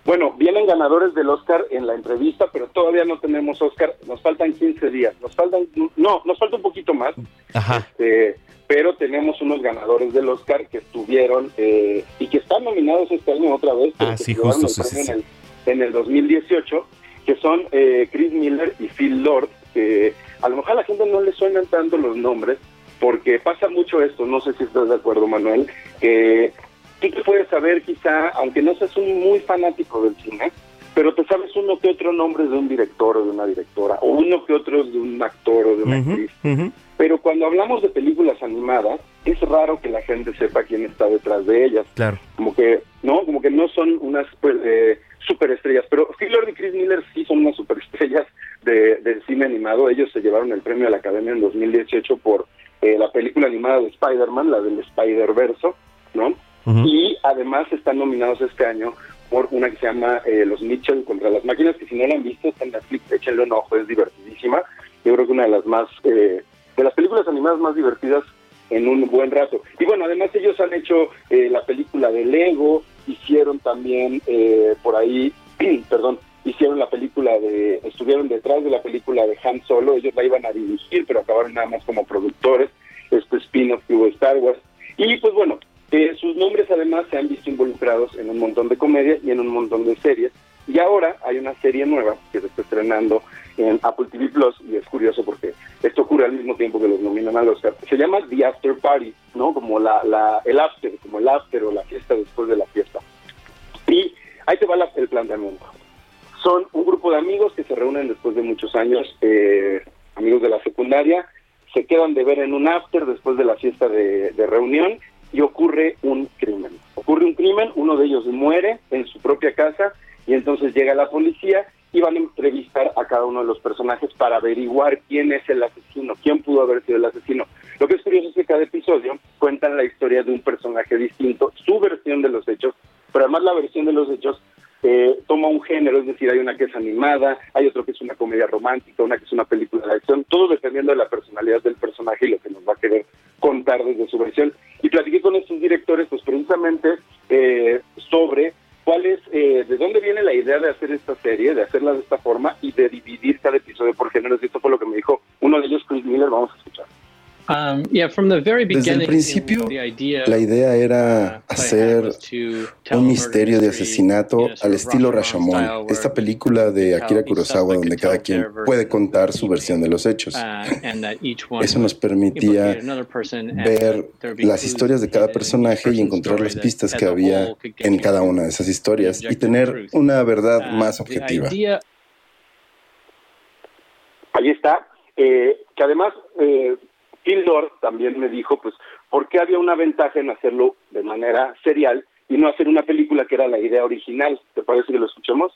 Bueno, vienen ganadores del Oscar en la entrevista, pero todavía no tenemos Oscar, nos faltan 15 días, nos faltan, no, nos falta un poquito más,
Ajá.
este, pero tenemos unos ganadores del Oscar que estuvieron eh, y que están nominados este año otra vez,
Ah, sí, justo, sí, sí,
en, el, en el 2018, que son eh, Chris Miller y Phil Lord, que a lo mejor a la gente no le suenan tanto los nombres, porque pasa mucho esto, no sé si estás de acuerdo, Manuel, que tú te puedes saber quizá, aunque no seas un muy fanático del cine, pero te sabes uno que otro nombre de un director o de una directora, o uno que otro de un actor o de una actriz. Pero cuando hablamos de películas animadas, es raro que la gente sepa quién está detrás de ellas.
Claro.
Como que, no, como que no son unas pues, eh, superestrellas. Pero Phil Lord y Chris Miller sí son unas superestrellas de, del cine animado. Ellos se llevaron el premio a la Academia en 2018 por eh, la película animada de Spider-Man, la del Spider-Verso, ¿no? Y además están nominados este año por una que se llama eh, Los Mitchell contra las máquinas, que si no la han visto está en Netflix, échenle un ojo, es divertidísima. Yo creo que una de las más, eh, de las películas animadas más divertidas en un buen rato. Y bueno, además ellos han hecho eh, la película de Lego, hicieron también eh, por ahí, [CLEARS THROAT] perdón, hicieron la película de, estuvieron detrás de la película de Han Solo, ellos la iban a dirigir, pero acabaron nada más como productores, este spin-off que hubo Star Wars. Y pues bueno, eh, sus nombres además se han visto involucrados en un montón de comedias y en un montón de series. Y ahora hay una serie nueva que se está estrenando en Apple TV Plus y es curioso porque esto ocurre al mismo tiempo que los nominan al Oscar. Se llama The After Party, ¿no? Como la, la, el after, como el after o la fiesta después de la fiesta. Y ahí te va la- el planteamiento. Son un grupo de amigos que se reúnen después de muchos años, eh, amigos de la secundaria, se quedan de ver en un after después de la fiesta de reunión y ocurre un crimen. Ocurre un crimen, uno de ellos muere en su propia casa y entonces llega la policía y van a entrevistar a cada uno de los personajes para averiguar quién es el asesino, quién pudo haber sido el asesino. Lo que es curioso es que cada episodio cuentan la historia de un personaje distinto, su versión de los hechos, pero además la versión de los hechos eh, toma un género, es decir, hay una que es animada, hay otro que es una comedia romántica, una que es una película de acción, todo dependiendo de la personalidad del personaje y lo que nos va a querer contar desde su versión. Y platiqué con estos directores, pues precisamente eh, sobre cuál es, eh, de dónde viene la idea de hacer esta serie, de hacerla de esta forma y de dividir cada episodio por géneros. Y esto fue lo que me dijo uno de ellos, Chris Miller, vamos a escuchar.
Um, yeah, from the very
Desde el
beginning,
principio,
the idea
la idea era hacer un misterio de asesinato al estilo Rashomon, esta película de Akira Kurosawa donde cada quien puede contar su versión de los hechos.
uh, and that each one
Eso nos permitía ver las historias de cada personaje y encontrar las pistas que había en cada una de esas historias y tener una verdad más objetiva.
Ahí está. Eh, que además, eh, Phil Lord también me dijo, pues, ¿por qué había una ventaja en hacerlo de manera serial y no hacer una película que era la idea original? ¿Te parece que lo escuchemos?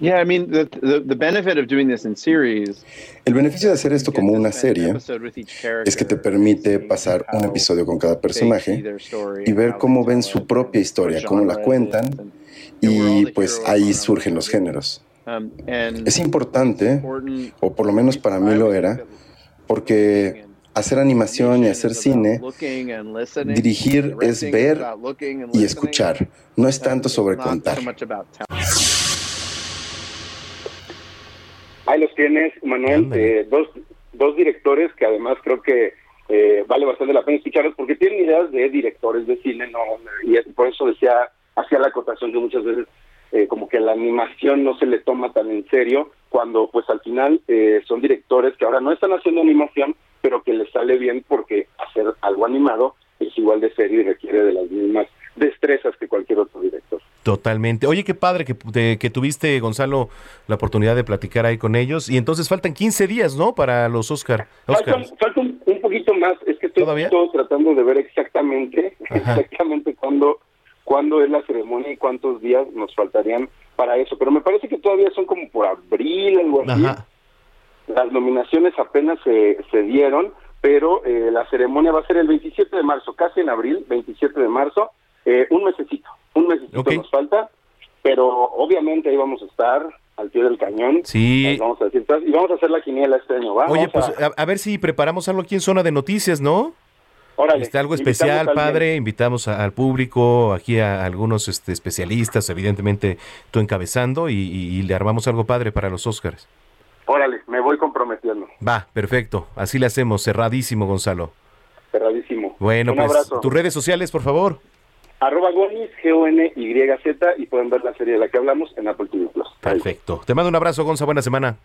Yeah, I mean, the, the, the benefit of doing this in series
El beneficio de hacer esto como una serie
episode with each character
es que te permite pasar un episodio con cada personaje y ver cómo ven su propia historia, cómo la cuentan y pues ahí surgen los géneros.
Um, and
Es importante, o por lo menos para mí lo era, porque hacer animación y hacer cine, dirigir es ver y escuchar, no es tanto sobre
Not
contar.
so much about telling.
Ahí los tienes, Manuel, eh, dos, dos directores que además creo que eh, vale bastante la pena escucharlos porque tienen ideas de directores de cine, no y por eso decía, hacía la acotación que muchas veces eh, como que la animación no se le toma tan en serio cuando pues al final eh, son directores que ahora no están haciendo animación, pero que les sale bien porque hacer algo animado es igual de serio y requiere de las mismas destrezas que cualquier otro director.
Totalmente. Oye, qué padre que, de- que tuviste, Gonzalo, la oportunidad de platicar ahí con ellos. Y entonces faltan 15 días, ¿no? Para los Oscar.
Falta,
Oscars.
falta un, un poquito más, es que estoy todo tratando de ver exactamente, exactamente cuándo, cuándo es la ceremonia y cuántos días nos faltarían para eso. Pero me parece que todavía son como por abril, algo así.
Ajá.
Las nominaciones apenas se, se dieron, pero eh, la ceremonia va a ser el 27 de marzo, casi en abril, 27 de marzo, eh, un mesecito, un mesecito nos falta, pero obviamente ahí vamos a estar al pie del cañón.
Sí.
Vamos a decir, y vamos a hacer la quiniela este año, ¿va?
Oye,
Vamos
pues
a-
a, a ver si preparamos algo aquí en Zona de Noticias, ¿no?
Órale,
Este, algo especial, padre. Invitamos a- al público, aquí a, algunos este, especialistas, evidentemente tú encabezando, y, y- y le armamos algo padre para los Oscars.
Órale, me voy comprometiendo.
Va, perfecto. Así le hacemos, cerradísimo, Gonzalo.
Cerradísimo.
Bueno,
Un
pues
abrazo.
tus redes sociales, por favor.
Arroba Gonis, G-O-N-Y-Z, y pueden ver la serie de la que hablamos en Apple TV Plus.
Perfecto. Te mando un abrazo, Gonza. Buena semana.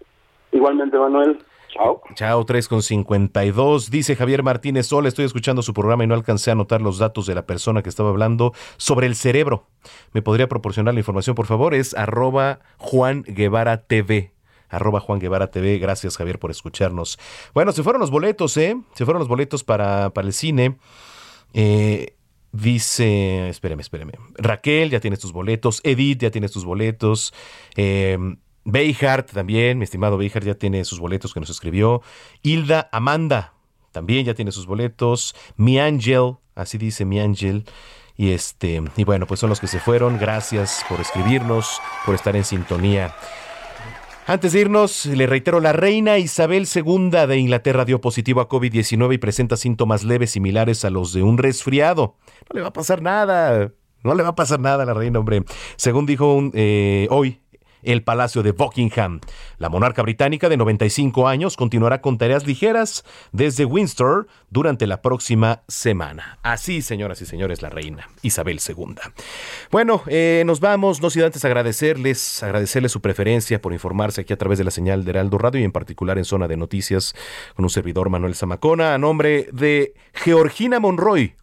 Igualmente, Manuel. Chao.
Chao, 3 con 52. Dice Javier Martínez Sol, estoy escuchando su programa y no alcancé a anotar los datos de la persona que estaba hablando sobre el cerebro. ¿Me podría proporcionar la información, por favor? Es arroba Juan Guevara TV. Arroba Juan Guevara TV. Gracias, Javier, por escucharnos. Bueno, se fueron los boletos, ¿eh? Se fueron los boletos para, para el cine. Eh, dice, espéreme, espéreme. Raquel, ya tienes tus boletos. Edith, ya tienes tus boletos. Eh, Beihart también, mi estimado Beihart ya tiene sus boletos que nos escribió. Hilda Amanda también ya tiene sus boletos. Mi Ángel, así dice mi Ángel, Y este, y bueno, pues son los que se fueron. Gracias por escribirnos, por estar en sintonía. Antes de irnos, le reitero, la reina Isabel II de Inglaterra dio positivo a COVID-19 y presenta síntomas leves similares a los de un resfriado. No le va a pasar nada. No le va a pasar nada a la reina, hombre. Según dijo eh, hoy el Palacio de Buckingham. La monarca británica de 95 años continuará con tareas ligeras desde Windsor durante la próxima semana. Así, señoras y señores, la reina Isabel II. Bueno, eh, nos vamos, no sin antes agradecerles, agradecerles su preferencia por informarse aquí a través de la señal de Heraldo Radio y en particular en zona de noticias con un servidor Manuel Zamacona a nombre de Georgina Monroy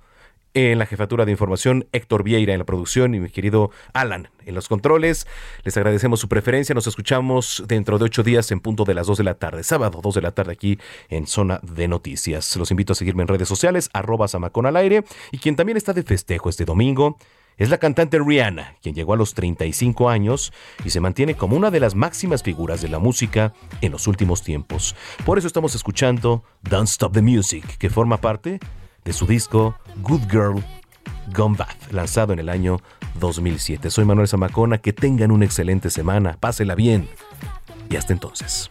en la jefatura de información, Héctor Vieira en la producción y mi querido Alan en los controles. Les agradecemos su preferencia. Nos escuchamos dentro de ocho días en punto de las dos de la tarde, sábado dos de la tarde aquí en Zona de Noticias. Los invito a seguirme en redes sociales, arroba Samacón al aire. Y quien también está de festejo este domingo es la cantante Rihanna, quien llegó a los 35 años y se mantiene como una de las máximas figuras de la música en los últimos tiempos. Por eso estamos escuchando Don't Stop the Music, que forma parte de su disco Good Girl Gone Bad, lanzado en el año 2007. Soy Manuel Zamacona, que tengan una excelente semana, pásela bien y hasta entonces.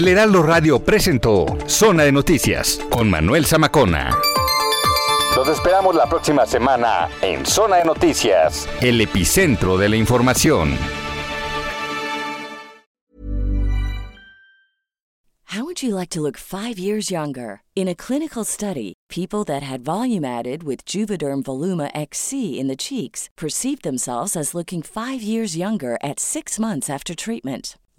El Heraldo Radio presentó Zona de Noticias con Manuel Zamacona. Los esperamos la próxima semana en Zona de Noticias, el epicentro de la información.
How would you like to look five years younger? In a clinical study, people that had volume added with Juvederm Voluma XC in the cheeks perceived themselves as looking five years younger at six months after treatment.